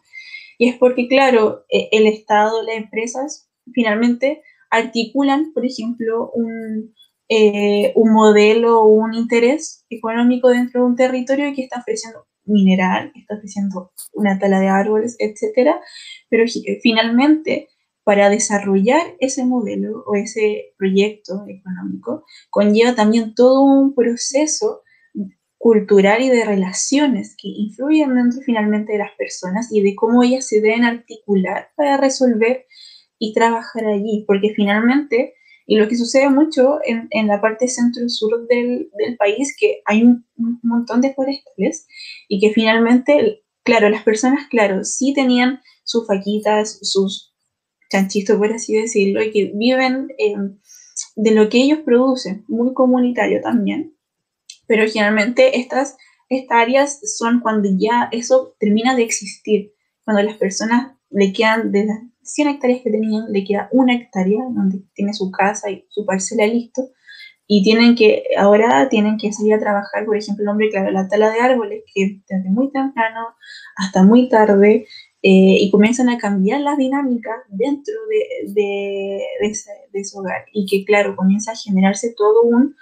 Y es porque, claro, eh, el Estado, las empresas, finalmente articulan, por ejemplo, un, eh, un modelo o un interés económico dentro de un territorio que está ofreciendo mineral, está ofreciendo una tala de árboles, etc. Pero finalmente para desarrollar ese modelo o ese proyecto económico conlleva también todo un proceso cultural y de relaciones que influyen dentro finalmente de las personas y de cómo ellas se deben articular para resolver y trabajar allí, porque finalmente, y lo que sucede mucho en, en la parte centro-sur del, del, país, que hay un, un, montón de forestales y que finalmente, claro, las personas, claro, sí tenían sus faquitas, sus chanchitos, por así decirlo, y que viven em, de lo que ellos producen, muy comunitario también. Pero generalmente estas, estas áreas son cuando ya eso termina de existir, cuando las personas le quedan de las 100 hectáreas que tenían, le queda una hectárea donde tiene su casa y su parcela listo, y tienen que, ahora tienen que salir a trabajar, por ejemplo, el hombre, claro, la tala de árboles, que desde muy temprano hasta muy tarde, eh, y comienzan a cambiar las dinámicas dentro de, ese, hogar. Y que, claro, comienza a generarse todo un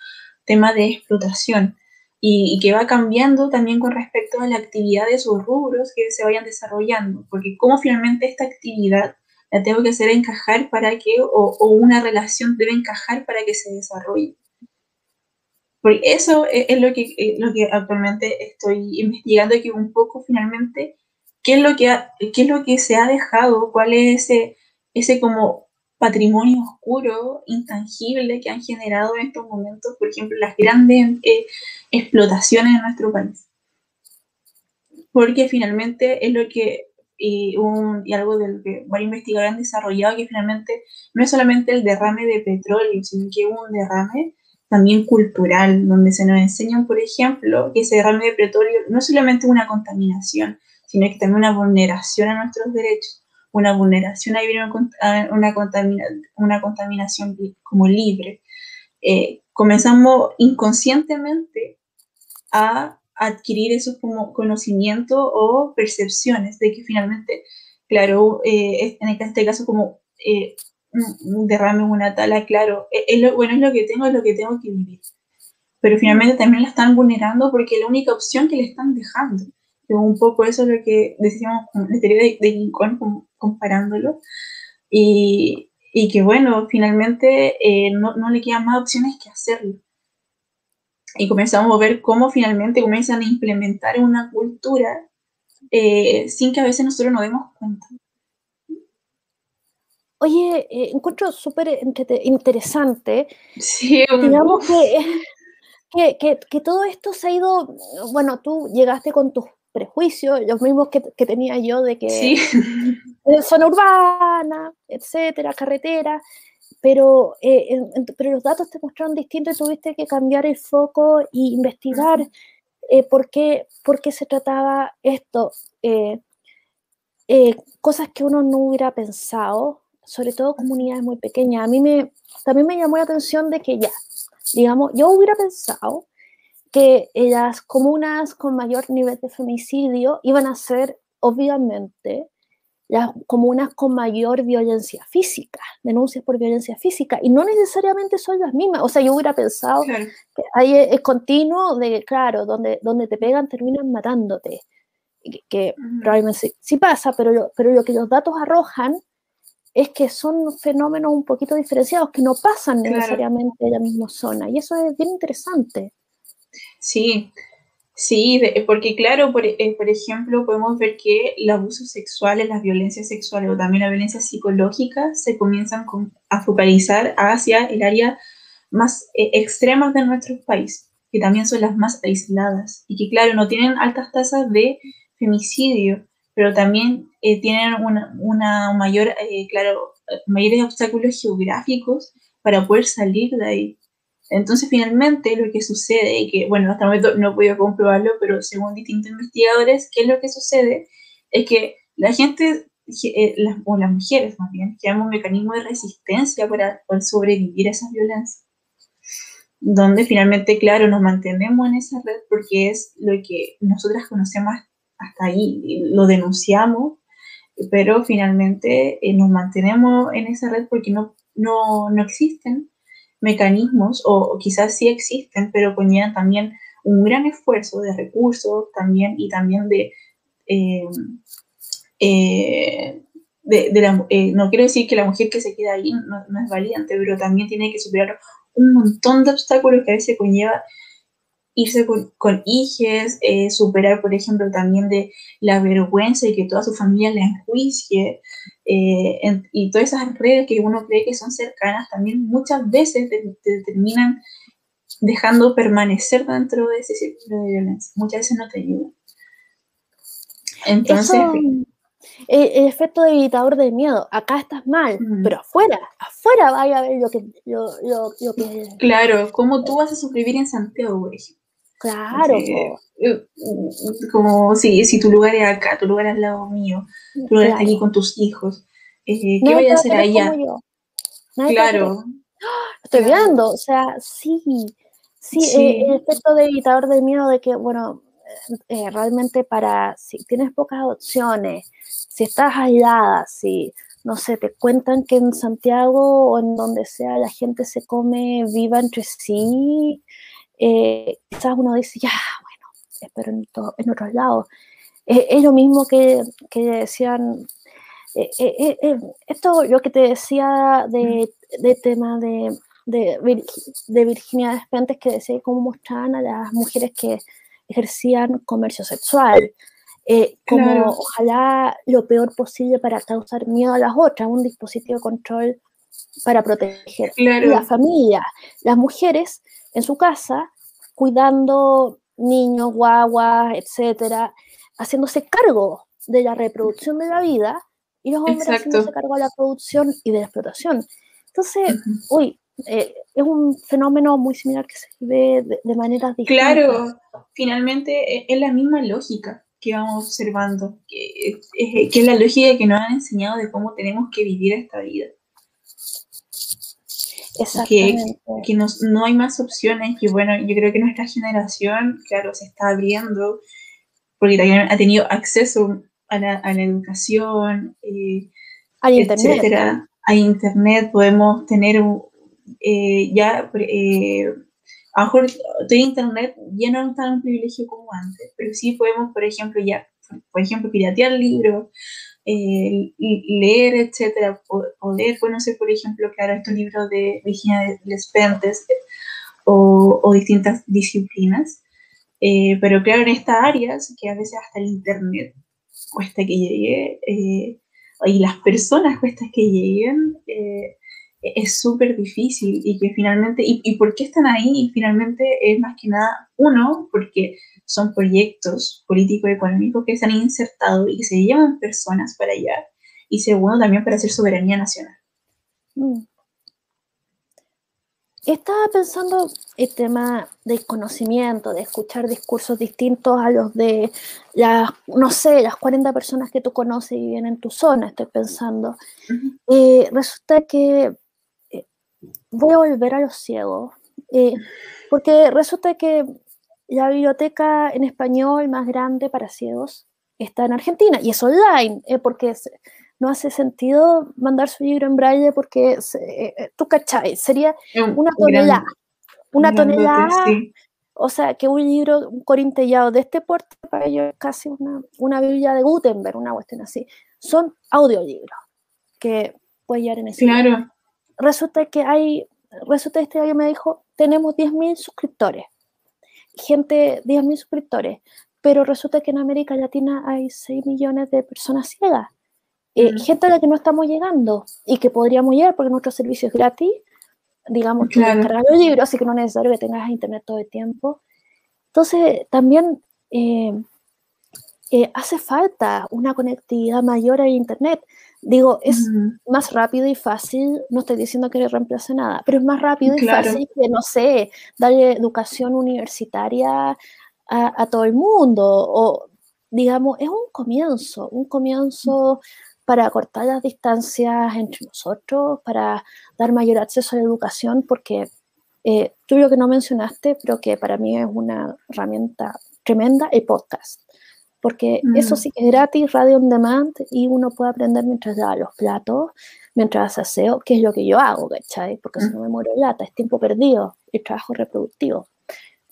tema de explotación. Y, que va cambiando también con respecto a la actividad de esos rubros que se vayan desarrollando, porque cómo finalmente esta actividad la tengo que hacer encajar para que, o, una relación debe encajar para que se desarrolle. Porque eso es, lo, que, lo que actualmente estoy investigando, que un poco finalmente, ¿qué es lo que, qué es lo que se ha dejado? ¿Cuál es ese, ese como patrimonio oscuro, intangible que han generado en estos momentos, por ejemplo, las grandes eh, explotaciones en nuestro país? Porque finalmente es lo que y, un, y algo de lo que varios investigadores han desarrollado, que finalmente no es solamente el derrame de petróleo, sino que un derrame también cultural, donde se nos enseñan, por ejemplo, que ese derrame de petróleo no es solamente una contaminación, sino que también una vulneración a nuestros derechos, una vulneración a vivir una, contamina, una contaminación como libre. Eh, comenzamos inconscientemente a adquirir esos como conocimientos o percepciones de que finalmente, claro, eh, en este caso como eh, un, derrame, una tala, claro, e, es, lo, bueno, es lo que tengo, es lo que tengo que vivir. Pero finalmente también la están vulnerando porque es la única opción que le están dejando. Un poco eso es lo que decíamos con la teoría de, de Lincoln, comparándolo. Y, y, que bueno, finalmente eh, no, no le quedan más opciones que hacerlo y comenzamos a ver cómo finalmente comienzan a implementar una cultura eh, sin que a veces nosotros nos demos cuenta. Oye, eh, encuentro súper interesante. Sí, digamos que, que, que, todo esto se ha ido, bueno, tú llegaste con tus prejuicios, los mismos que, que tenía yo de que sí. zona urbana, etcétera, carretera, pero, eh, pero los datos te mostraron distinto y tuviste que cambiar el foco e investigar eh, por, qué, por, qué, se trataba esto. Eh, cosas que uno no hubiera pensado, sobre todo comunidades muy pequeñas. A mí me, también me llamó la atención de que ya, digamos, yo hubiera pensado que las comunas con mayor nivel de femicidio iban a ser, obviamente, las comunas con mayor violencia física, denuncias por violencia física, y no necesariamente son las mismas. O sea, yo hubiera pensado que ahí es, continuo de, claro, donde, donde te pegan terminan matándote, que, probablemente sí, pasa, pero, pero lo que los datos arrojan es que son fenómenos un poquito diferenciados, que no pasan necesariamente en la misma zona, y eso es bien interesante. Sí, Sí, porque claro, por, eh, por, ejemplo, podemos ver que los abusos sexuales, las violencias sexuales o también la violencia psicológica se comienzan a focalizar hacia el área más eh, extrema de nuestro país, que también son las más aisladas y que claro, no tienen altas tasas de femicidio, pero también eh, tienen una, una mayor, claro, mayores obstáculos geográficos para poder salir de ahí. Entonces, finalmente, lo que sucede, y que, bueno, hasta el momento no he podido comprobarlo, pero según distintos investigadores, ¿qué es lo que sucede? Es que la gente, eh, las, o las mujeres más bien, crean un mecanismo de resistencia para, sobrevivir a esas violencias. Donde finalmente, claro, nos mantenemos en esa red porque es lo que nosotras conocemos hasta ahí, lo denunciamos, pero finalmente eh, nos mantenemos en esa red porque no, no, no existen mecanismos, o, quizás sí existen, pero conllevan también un gran esfuerzo de recursos también y también de, eh, eh, la, eh, no quiero decir que la mujer que se queda ahí no, es valiente, pero también tiene que superar un montón de obstáculos que a veces conlleva irse con, con hijes, superar, por ejemplo, también de la vergüenza y que toda su familia le enjuicie, eh, y todas esas redes que uno cree que son cercanas, también muchas veces te, terminan dejando permanecer dentro de ese círculo de violencia. Muchas veces no te ayudan. Entonces... el, efecto de evitador de miedo, acá estás mal, pero afuera, afuera vaya a ver lo que, lo, lo, que... Claro, ¿cómo tú vas a sobrevivir en Santiago, por Claro. Eh, como si, si tu lugar es acá, tu lugar es al lado mío, tu lugar está aquí con tus hijos. Eh, ¿Qué voy a hacer allá? Claro. Estoy viendo, o sea, sí, sí, eh, el efecto de evitador del miedo de que, bueno, realmente para, si tienes pocas opciones, si estás aislada, si, no sé, te cuentan que en Santiago o en donde sea la gente se come viva entre sí, eh, quizás uno dice, ya, bueno, espero en, en otros lados. Eh, es lo mismo que, que decían, eh, esto lo que te decía de, de tema de, de, de Virginia Despentes que decía cómo mostraban a las mujeres que ejercían comercio sexual, eh, como ojalá lo peor posible para causar miedo a las otras, un dispositivo de control para proteger la familia, las mujeres en su casa, cuidando niños, guaguas, etcétera, haciéndose cargo de la reproducción de la vida y los hombres haciéndose cargo de la producción y de la explotación. Entonces, uy, eh, es un fenómeno muy similar que se ve de, de maneras distintas. Claro, finalmente e, es la misma lógica que vamos observando, que, que es la lógica que nos han enseñado de cómo tenemos que vivir esta vida. Que, que no, no, hay más opciones. Y bueno, yo creo que nuestra generación, claro, se está abriendo porque también ha tenido acceso a la, a la educación, eh, internet. A internet podemos tener eh, ya, eh, a lo mejor de internet ya no es tan un privilegio como antes, pero sí podemos, por ejemplo, ya, por ejemplo, piratear libros, eh, leer, etcétera, poder conocer, por ejemplo, claro, estos libros de Virginia Despentes o, o distintas disciplinas. Eh, pero claro, en estas áreas, que a veces hasta el Internet cuesta que llegue, eh, y las personas cuesta que lleguen, es súper difícil y que finalmente, y, y, por qué están ahí? Y finalmente es más que nada, uno, porque son proyectos políticos económicos que se han insertado y que se llevan personas para allá. Y segundo, también para hacer soberanía nacional. Mm. Estaba pensando el tema del conocimiento, de escuchar discursos distintos a los de las, no sé, las 40 personas que tú conoces y viven en tu zona, estoy pensando. Eh, resulta que eh, voy a volver a los ciegos, eh, porque resulta que la biblioteca en español más grande para ciegos está en Argentina y es online, eh, porque no hace sentido mandar su libro en braille porque eh, eh, tú cachai, sería una tonelada, una tonelada, o sea, que un libro, un corintellado de este porte para ellos es casi una, una Biblia de Gutenberg, una cuestión así. Son audiolibros que puede llegar en ese. Claro. Resulta que hay, resulta que este año me dijo, tenemos 10.000 suscriptores gente, 10.000 suscriptores, pero resulta que en América Latina hay 6 millones de personas ciegas. Eh, gente a la que no estamos llegando y que podríamos llegar porque nuestro servicio es gratis, digamos, que descargar los libros, así que no es necesario que tengas internet todo el tiempo. Entonces, también eh, eh, hace falta una conectividad mayor a internet. Digo, es más rápido y fácil, no estoy diciendo que le reemplace nada, pero es más rápido y fácil que, no sé, darle educación universitaria a, todo el mundo. O, digamos, es un comienzo, un comienzo para cortar las distancias entre nosotros, para dar mayor acceso a la educación, porque eh, tú lo que no mencionaste, pero que para mí es una herramienta tremenda, el podcast porque eso mm. sí que es gratis, radio on demand, y uno puede aprender mientras da los platos, mientras hace aseo, que es lo que yo hago, ¿cachai? Porque si mm. no me muero de lata, es tiempo perdido, es trabajo reproductivo.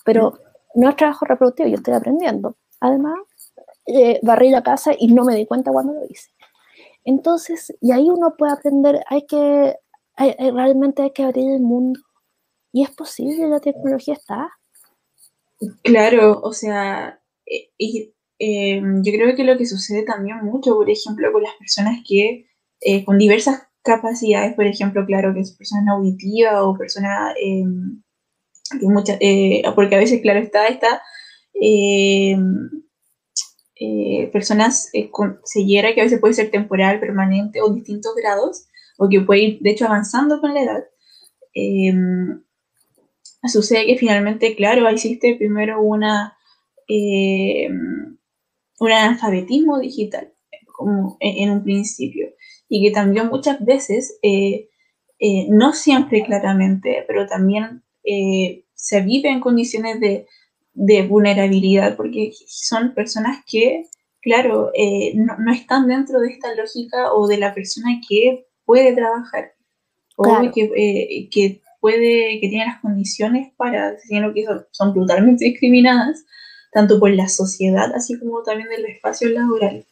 Pero mm. no es trabajo reproductivo, yo estoy aprendiendo. Además, eh, barrí la casa y no me di cuenta cuando lo hice. Entonces, y ahí uno puede aprender, hay que, realmente hay que abrir el mundo. Y es posible, la tecnología está. Claro, o sea, eh, y Em, yo creo que lo que sucede también mucho, por ejemplo, con las personas que eh, con diversas capacidades, por ejemplo, claro, que es persona auditiva o persona em, que muchas, eh, porque a veces, claro, está esta em, eh, personas con ceguera que a veces puede ser temporal, permanente o distintos grados, o que puede ir, de hecho, avanzando con la edad. sucede que finalmente, claro, existe primero una un analfabetismo digital, como en, un principio, y que también muchas veces, eh, eh, no siempre claramente, pero también eh, se vive en condiciones de, vulnerabilidad, porque son personas que, claro, no, están dentro de esta lógica o de la persona que puede trabajar, o que, que, puede, que tiene las condiciones para, sino que son, son brutalmente discriminadas, tanto por la sociedad, así como también del espacio laboral.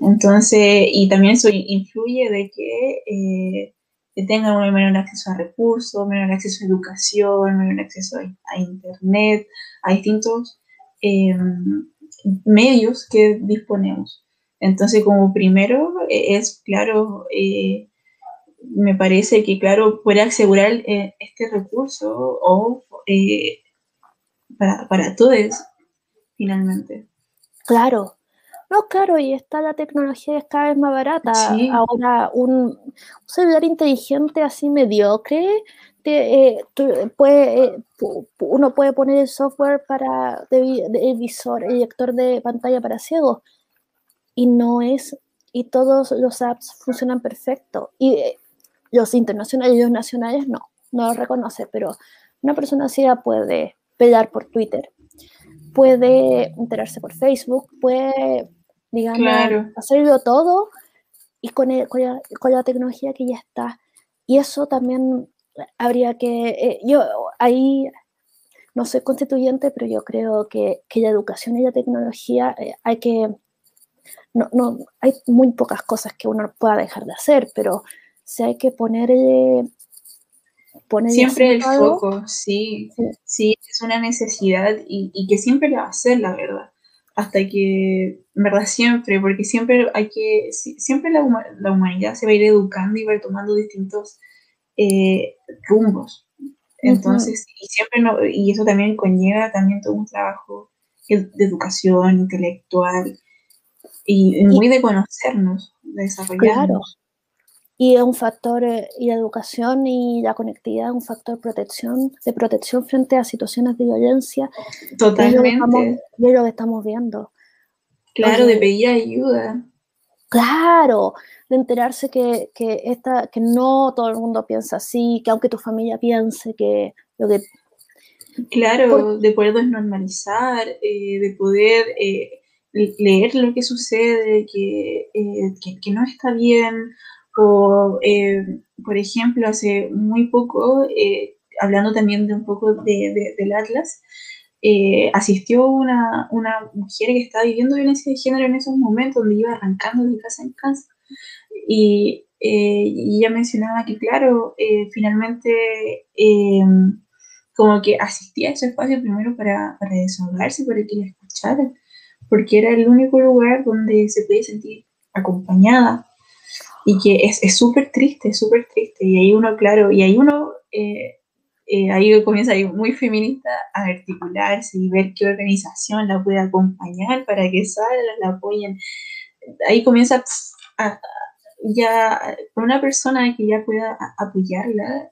Entonces, y también eso influye de que, eh, que tengan un menor acceso a recursos, menor acceso a educación, menor acceso a, internet, a distintos em, medios que disponemos. Entonces, como primero, e, es claro, eh, me parece que, claro, puede asegurar eh, este recurso o eh, para, para todos, finalmente. Claro, no, claro, y está la tecnología es cada vez más barata. Ahora, un, celular inteligente así mediocre, te, puede, uno puede poner el software para el visor, el lector de pantalla para ciegos y no es, y todos los apps funcionan perfecto. Y eh, los internacionales y los nacionales no, no lo reconoce, pero una persona ciega puede pelear por Twitter, puede enterarse por Facebook, puede, digamos, hacerlo todo y con, con, la, tecnología que ya está. Y eso también habría que, eh, yo ahí no soy constituyente, pero yo creo que, que la educación y la tecnología eh, hay que no, no, hay muy pocas cosas que uno pueda dejar de hacer, pero si hay que ponerle... siempre el foco, sí, sí, es una necesidad y, que siempre la va a hacer, la verdad. Hasta que, en verdad, siempre, porque siempre hay que, siempre la, humanidad se va a ir educando y va a ir tomando distintos eh, rumbos. Entonces, y siempre no, y eso también conlleva también todo un trabajo de educación intelectual, y, muy de conocernos, de desarrollarnos. Y es un factor, eh, y la educación y la conectividad es un factor de protección, de protección frente a situaciones de violencia. Totalmente. Es lo que estamos, viendo. Claro, de pedir ayuda. Claro, de enterarse que, que, esta, que no todo el mundo piensa así, que aunque tu familia piense que lo que... Claro, de poder desnormalizar, eh, de poder eh, leer lo que sucede, que, que, no está bien, o eh, por ejemplo, hace muy poco, eh, hablando también de un poco de, del Atlas, asistió una, una mujer que estaba viviendo violencia de género en esos momentos, donde iba arrancando de casa en casa, y, y ella mencionaba que, claro, finalmente como que asistía a ese espacio primero para, para desahogarse, para que la escucharan, porque era el único lugar donde se puede sentir acompañada y que es súper triste, súper triste. Y ahí uno, claro, y ahí uno, eh, eh, ahí comienza muy feminista a articularse y ver qué organización la puede acompañar para que salga, la apoyen. Ahí comienza a, ya una persona que ya pueda apoyarla,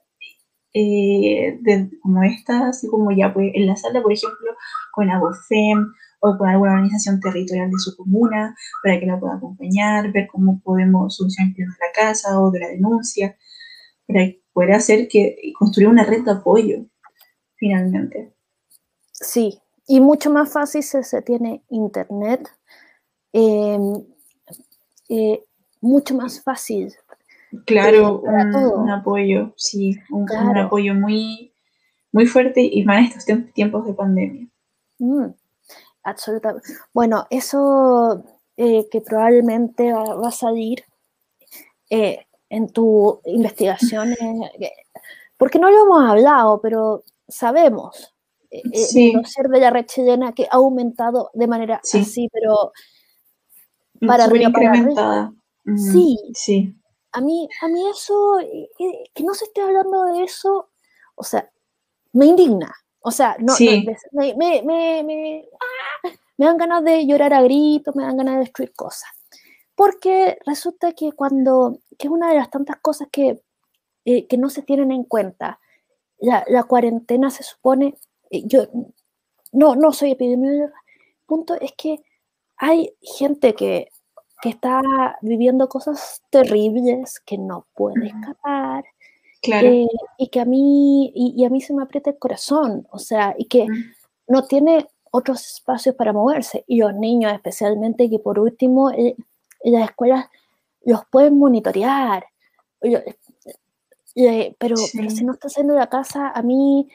eh, como esta, así como ya puede enlazarla, por ejemplo, con ABOFEM o con alguna organización territorial de su comuna para que la pueda acompañar, ver cómo podemos solucionar el de la casa o de la denuncia, para poder hacer que construir una red de apoyo finalmente. Sí, y mucho más fácil si se tiene internet, em, eh, mucho más fácil. Claro, un, apoyo, sí, un, apoyo muy, muy fuerte y más en estos tiempos de pandemia. Mm. Absolutamente. Bueno, eso eh, que probablemente va, a salir eh, en tu investigación, eh, porque no lo hemos hablado, pero sabemos sí. el de la red chilena que ha aumentado de manera así, pero mm, para arriba, incrementada. sí, sí. A mí, a mí eso, que no se esté hablando de eso, o sea, me indigna. O sea, no, me, me, me, ¡ah! me, dan ganas de llorar a gritos, me dan ganas de destruir cosas. Porque resulta que cuando, que es una de las tantas cosas que, eh, que no se tienen en cuenta, la, la cuarentena se supone, eh, yo no, no soy epidemióloga, punto es que hay gente que, que está viviendo cosas terribles, que no puede escapar, eh, y que a mí, y, a mí se me aprieta el corazón, o sea, y que no tiene otros espacios para moverse. Y los niños especialmente, que por último, eh, las escuelas los pueden monitorear. Eh, pero, si no está haciendo la casa, a mí,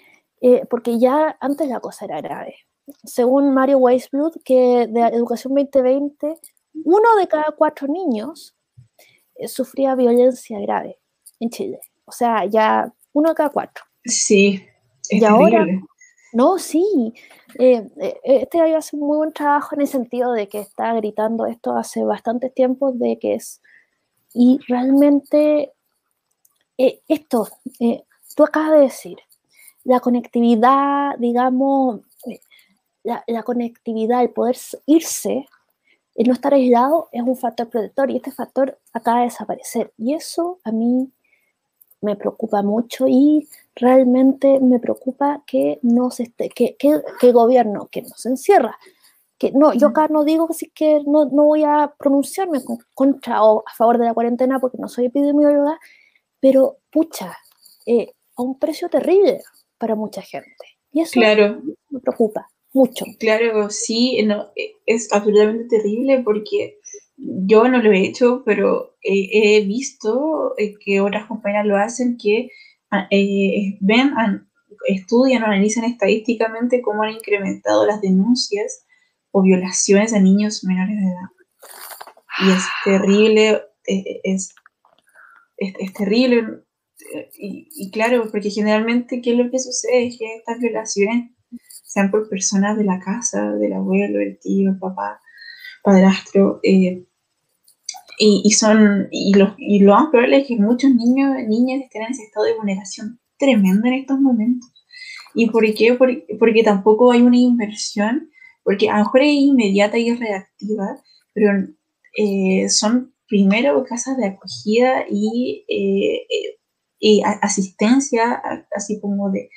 porque ya antes la cosa era grave. Según Mario Weisblut, que de Educación 2020, uno de cada cuatro niños sufría violencia grave en Chile O sea, ya uno de cada cuatro. Sí. y ahora, no, sí. Eh, eh, este gallo hace un muy buen trabajo en el sentido de que está gritando esto hace bastante tiempo, de que es. Y realmente, eh, esto, tú acabas de decir, la conectividad, digamos, la, la, conectividad, el poder irse, el no estar aislado, es un factor protector y este factor acaba de desaparecer. Y eso a mí me preocupa mucho y realmente me preocupa que no se esté, que, que, el gobierno que no se encierra, que no, yo acá no digo que, que no, no voy a pronunciarme contra o a favor de la cuarentena porque no soy epidemióloga, pero pucha, eh, a un precio terrible para mucha gente. Y eso claro. me preocupa mucho. Claro, sí, no, es absolutamente terrible porque yo no lo he hecho, pero he visto eh, que otras compañeras lo hacen, que ah, eh, ven, estudian analizan estadísticamente cómo han incrementado las denuncias o violaciones a niños menores de edad. Y es terrible, eh, es, es, terrible. Y, y, claro, porque generalmente, ¿qué es lo que sucede? Es que estas violaciones sean por personas de la casa, del abuelo, el tío, el papá, padrastro, eh, y, son, y lo, y lo más probable es que muchos niños, niñas estén en ese estado de vulneración tremenda en estos momentos. ¿Y por qué? Porque, tampoco hay una inversión, porque a lo mejor es inmediata y es reactiva, pero eh, son primero casas de acogida y, eh, asistencia, así como de,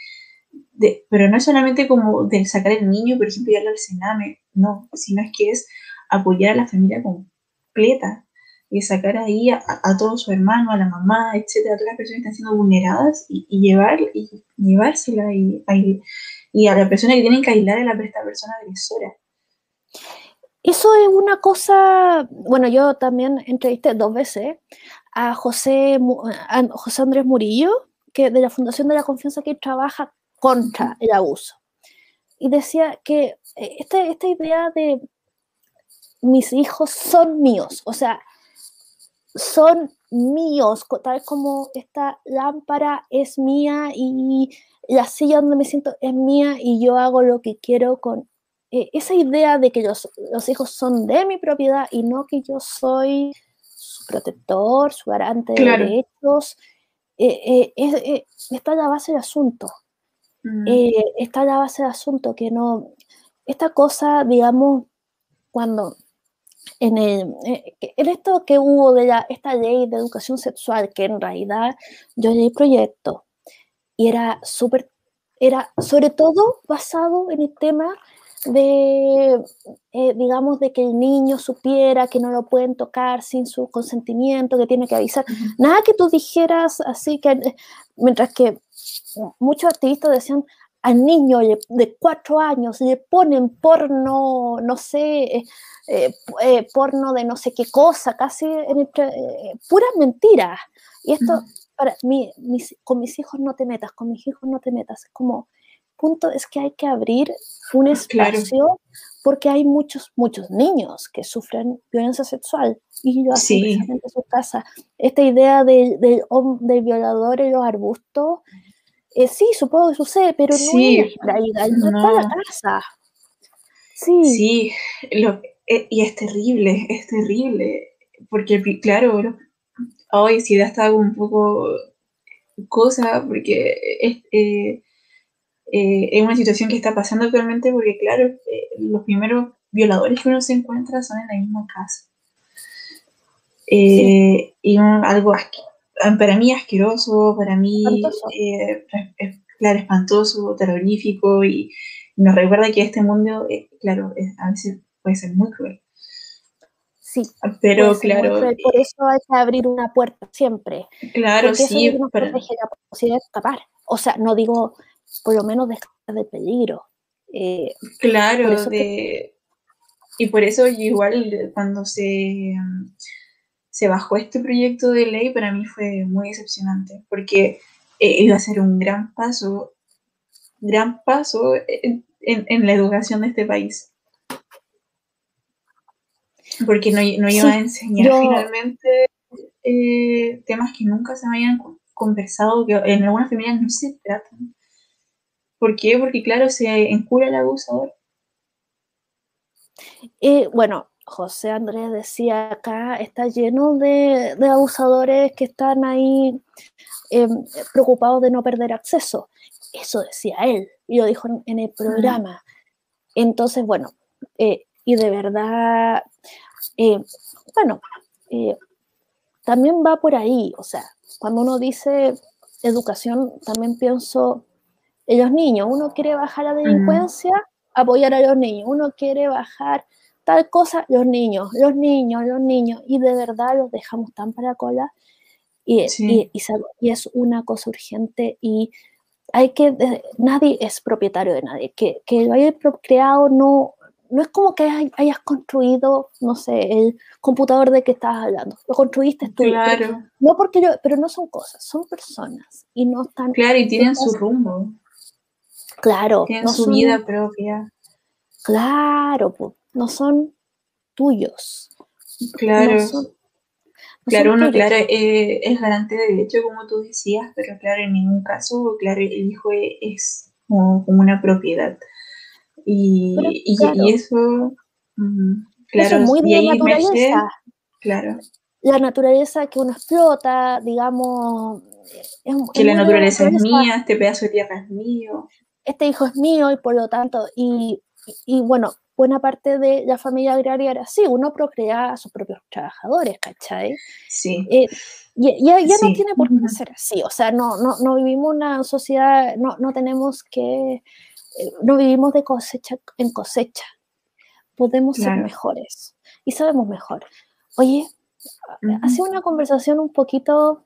de, pero no es solamente como de sacar el niño, por ejemplo, llevarlo al cename, no, sino es que es apoyar a la familia completa y sacar ahí a, todo su hermano, a la mamá, etcétera, a todas las personas que están siendo vulneradas y, llevar, y llevársela y, y, a la persona que tienen que aislar a la esta persona agresora. Eso es una cosa, bueno, yo también entrevisté dos veces a José, a José Andrés Murillo, que de la Fundación de la Confianza que trabaja contra el abuso. Y decía que eh, esta, esta idea de mis hijos son míos, o sea, son míos, tal como esta lámpara es mía y la silla donde me siento es mía y yo hago lo que quiero con eh, esa idea de que los, los, hijos son de mi propiedad y no que yo soy su protector, su garante de derechos, eh, eh, está la base del asunto. Mm. está la base del asunto, que no, esta cosa, digamos, cuando en, el, eh, en esto que hubo de la, esta ley de educación sexual, que en realidad yo leí el proyecto y era súper, era sobre todo basado en el tema de, eh, digamos, de que el niño supiera que no lo pueden tocar sin su consentimiento, que tiene que avisar. Nada que tú dijeras así que, mientras que muchos activistas decían, al niño de cuatro años le ponen porno, no sé, eh, eh, eh, porno de no sé qué cosa, casi en puras mentiras. Y esto, para mí, con mis hijos no te metas, con mis hijos no te metas. Es como, punto es que hay que abrir un ah, espacio porque hay muchos, muchos niños que sufren violencia sexual y lo hacen en su casa. Esta idea del de, de violador en los arbustos eh, sí, supongo que sucede, pero no es la no, está la casa. Sí. Sí, eh, y es terrible, es terrible, porque claro, hoy sí da hasta un poco cosa, porque es, eh, es una situación que está pasando actualmente, porque claro, los primeros violadores que uno se encuentra son en la misma casa. Y algo así para mí asqueroso, para mí, eh, claro, espantoso, terrorífico y nos recuerda que este mundo, eh, claro, a veces puede ser muy cruel. Sí, pero claro. por eso hay que abrir una puerta siempre. Claro, sí. Nos protege la posibilidad de escapar. O sea, no digo, por lo menos de escapar del peligro. Eh, claro, de, y por eso igual cuando se se bajó este proyecto de ley, para mí fue muy decepcionante, porque eh, iba a ser un gran paso, gran paso en, la educación de este país. Porque no, no iba a enseñar finalmente eh, temas que nunca se me habían conversado que en algunas familias no se tratan. ¿Por qué? Porque, claro, se encura el abusador. Y bueno, José Andrés decía acá, está lleno de, abusadores que están ahí em, preocupados de no perder acceso. Eso decía él, y lo dijo en, el programa. Entonces, bueno, eh, y de verdad, eh, bueno, eh, también va por ahí, o sea, cuando uno dice educación, también pienso en los niños, uno quiere bajar la delincuencia, apoyar a los niños, uno quiere bajar tal cosa, los niños, los niños, los niños, y de verdad los dejamos tan para cola, y, y, es una cosa urgente, y hay que, nadie es propietario de nadie, que, que lo haya creado no, no es como que hayas construido, no sé, el computador de que estás hablando. Lo construiste tú. Claro. no porque yo, pero no son cosas, son personas y no están. Claro, y tienen su rumbo. Claro. Tienen su vida propia. Claro, no son tuyos. Claro. claro, uno, claro, eh, es garante de derecho, como tú decías, pero claro, en ningún caso, claro, el hijo es como una propiedad. Y, y, eso, claro, es muy de la naturaleza. claro. La naturaleza que uno explota, digamos. que la naturaleza, es mía, este pedazo de tierra es mío. Este hijo es mío y por lo tanto, y, y bueno, buena parte de la familia agraria era así, uno procrea a sus propios trabajadores, ¿cachai? Sí. Eh, y, ya, ya no tiene por qué ser así, o sea, no, no, no vivimos una sociedad, no, no tenemos que eh, no vivimos de cosecha en cosecha. Podemos ser mejores y sabemos mejor. Oye, ha sido una conversación un poquito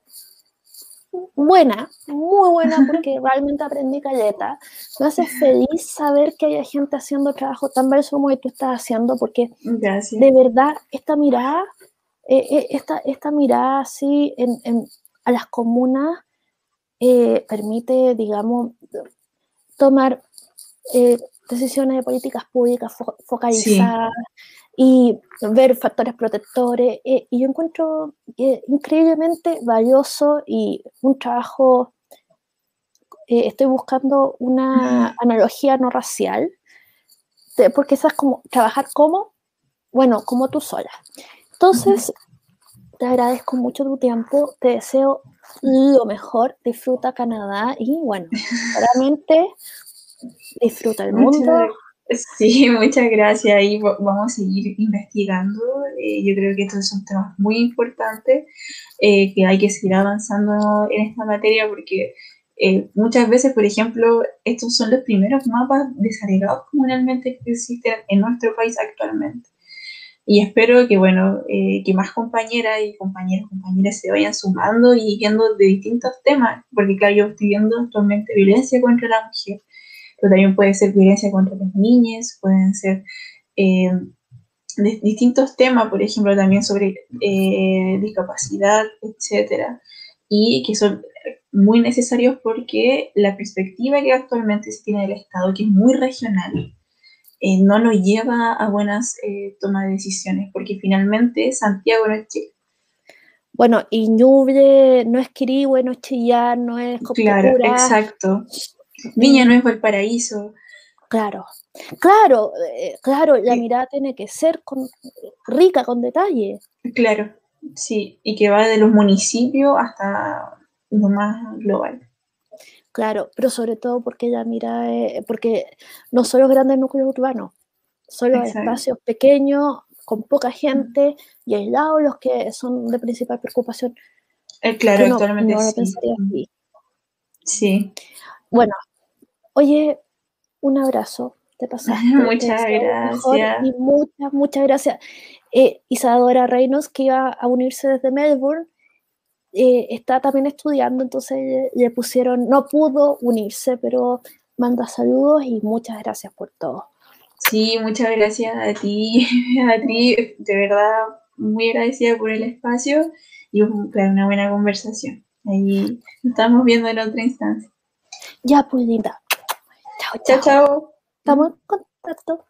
buena, muy buena, porque realmente aprendí calleta. Me hace feliz saber que haya gente haciendo trabajo tan valioso como tú estás haciendo, porque de verdad esta mirada, eh, eh, esta, esta mirada así a las comunas permite, digamos, tomar eh, decisiones de políticas públicas focalizadas y ver factores protectores. Eh, y yo encuentro increíblemente valioso y un trabajo, eh, estoy buscando una analogía no racial, porque esa es como trabajar como, bueno, como tú sola. Entonces, te agradezco mucho tu tiempo, te deseo lo mejor, disfruta Canadá y bueno, realmente disfruta el mundo. sí, muchas gracias. Y vamos a seguir investigando. Eh, yo creo que estos son temas muy importantes, eh, que hay que seguir avanzando en esta materia porque eh, muchas veces, por ejemplo, estos son los primeros mapas desagregados comunalmente que existen en nuestro país actualmente. Y espero que, bueno, que más compañeras y compañeros, compañeras se vayan sumando y viendo de distintos temas, porque claro, yo estoy viendo actualmente violencia contra la mujer, pero también puede ser violencia contra las niñas, pueden ser eh, distintos temas, por ejemplo, también sobre eh, discapacidad, etcétera, y que son muy necesarios porque la perspectiva que actualmente se tiene del Estado, que es muy regional, eh, no nos lleva a buenas tomas de decisiones, porque finalmente Santiago no es Chile. Bueno, y Ñuble no es Quirihue, no es Chillán, no es Claro, exacto. Niña no es Valparaíso. Claro, claro, eh, claro, la mirada tiene que ser con, rica, con detalle. Claro, sí, y que va de los municipios hasta lo más global. Claro, pero sobre todo porque la mirada, porque no son los grandes núcleos urbanos, son los espacios pequeños, con poca gente y aislados los que son de principal preocupación. Eh, claro, no, actualmente sí. Sí. Bueno, oye, un abrazo. Te pasaste. Muchas gracias. Y muchas, muchas gracias. Eh, Isadora Reynos, que iba a unirse desde Melbourne, eh, está también estudiando, entonces le, pusieron, no pudo unirse, pero manda saludos y muchas gracias por todo. Sí, muchas gracias a ti, a ti, de verdad, muy agradecida por el espacio y una buena conversación. Ahí estamos viendo en otra instancia. Ya, pues linda. Chao, chao. Estamos en contacto.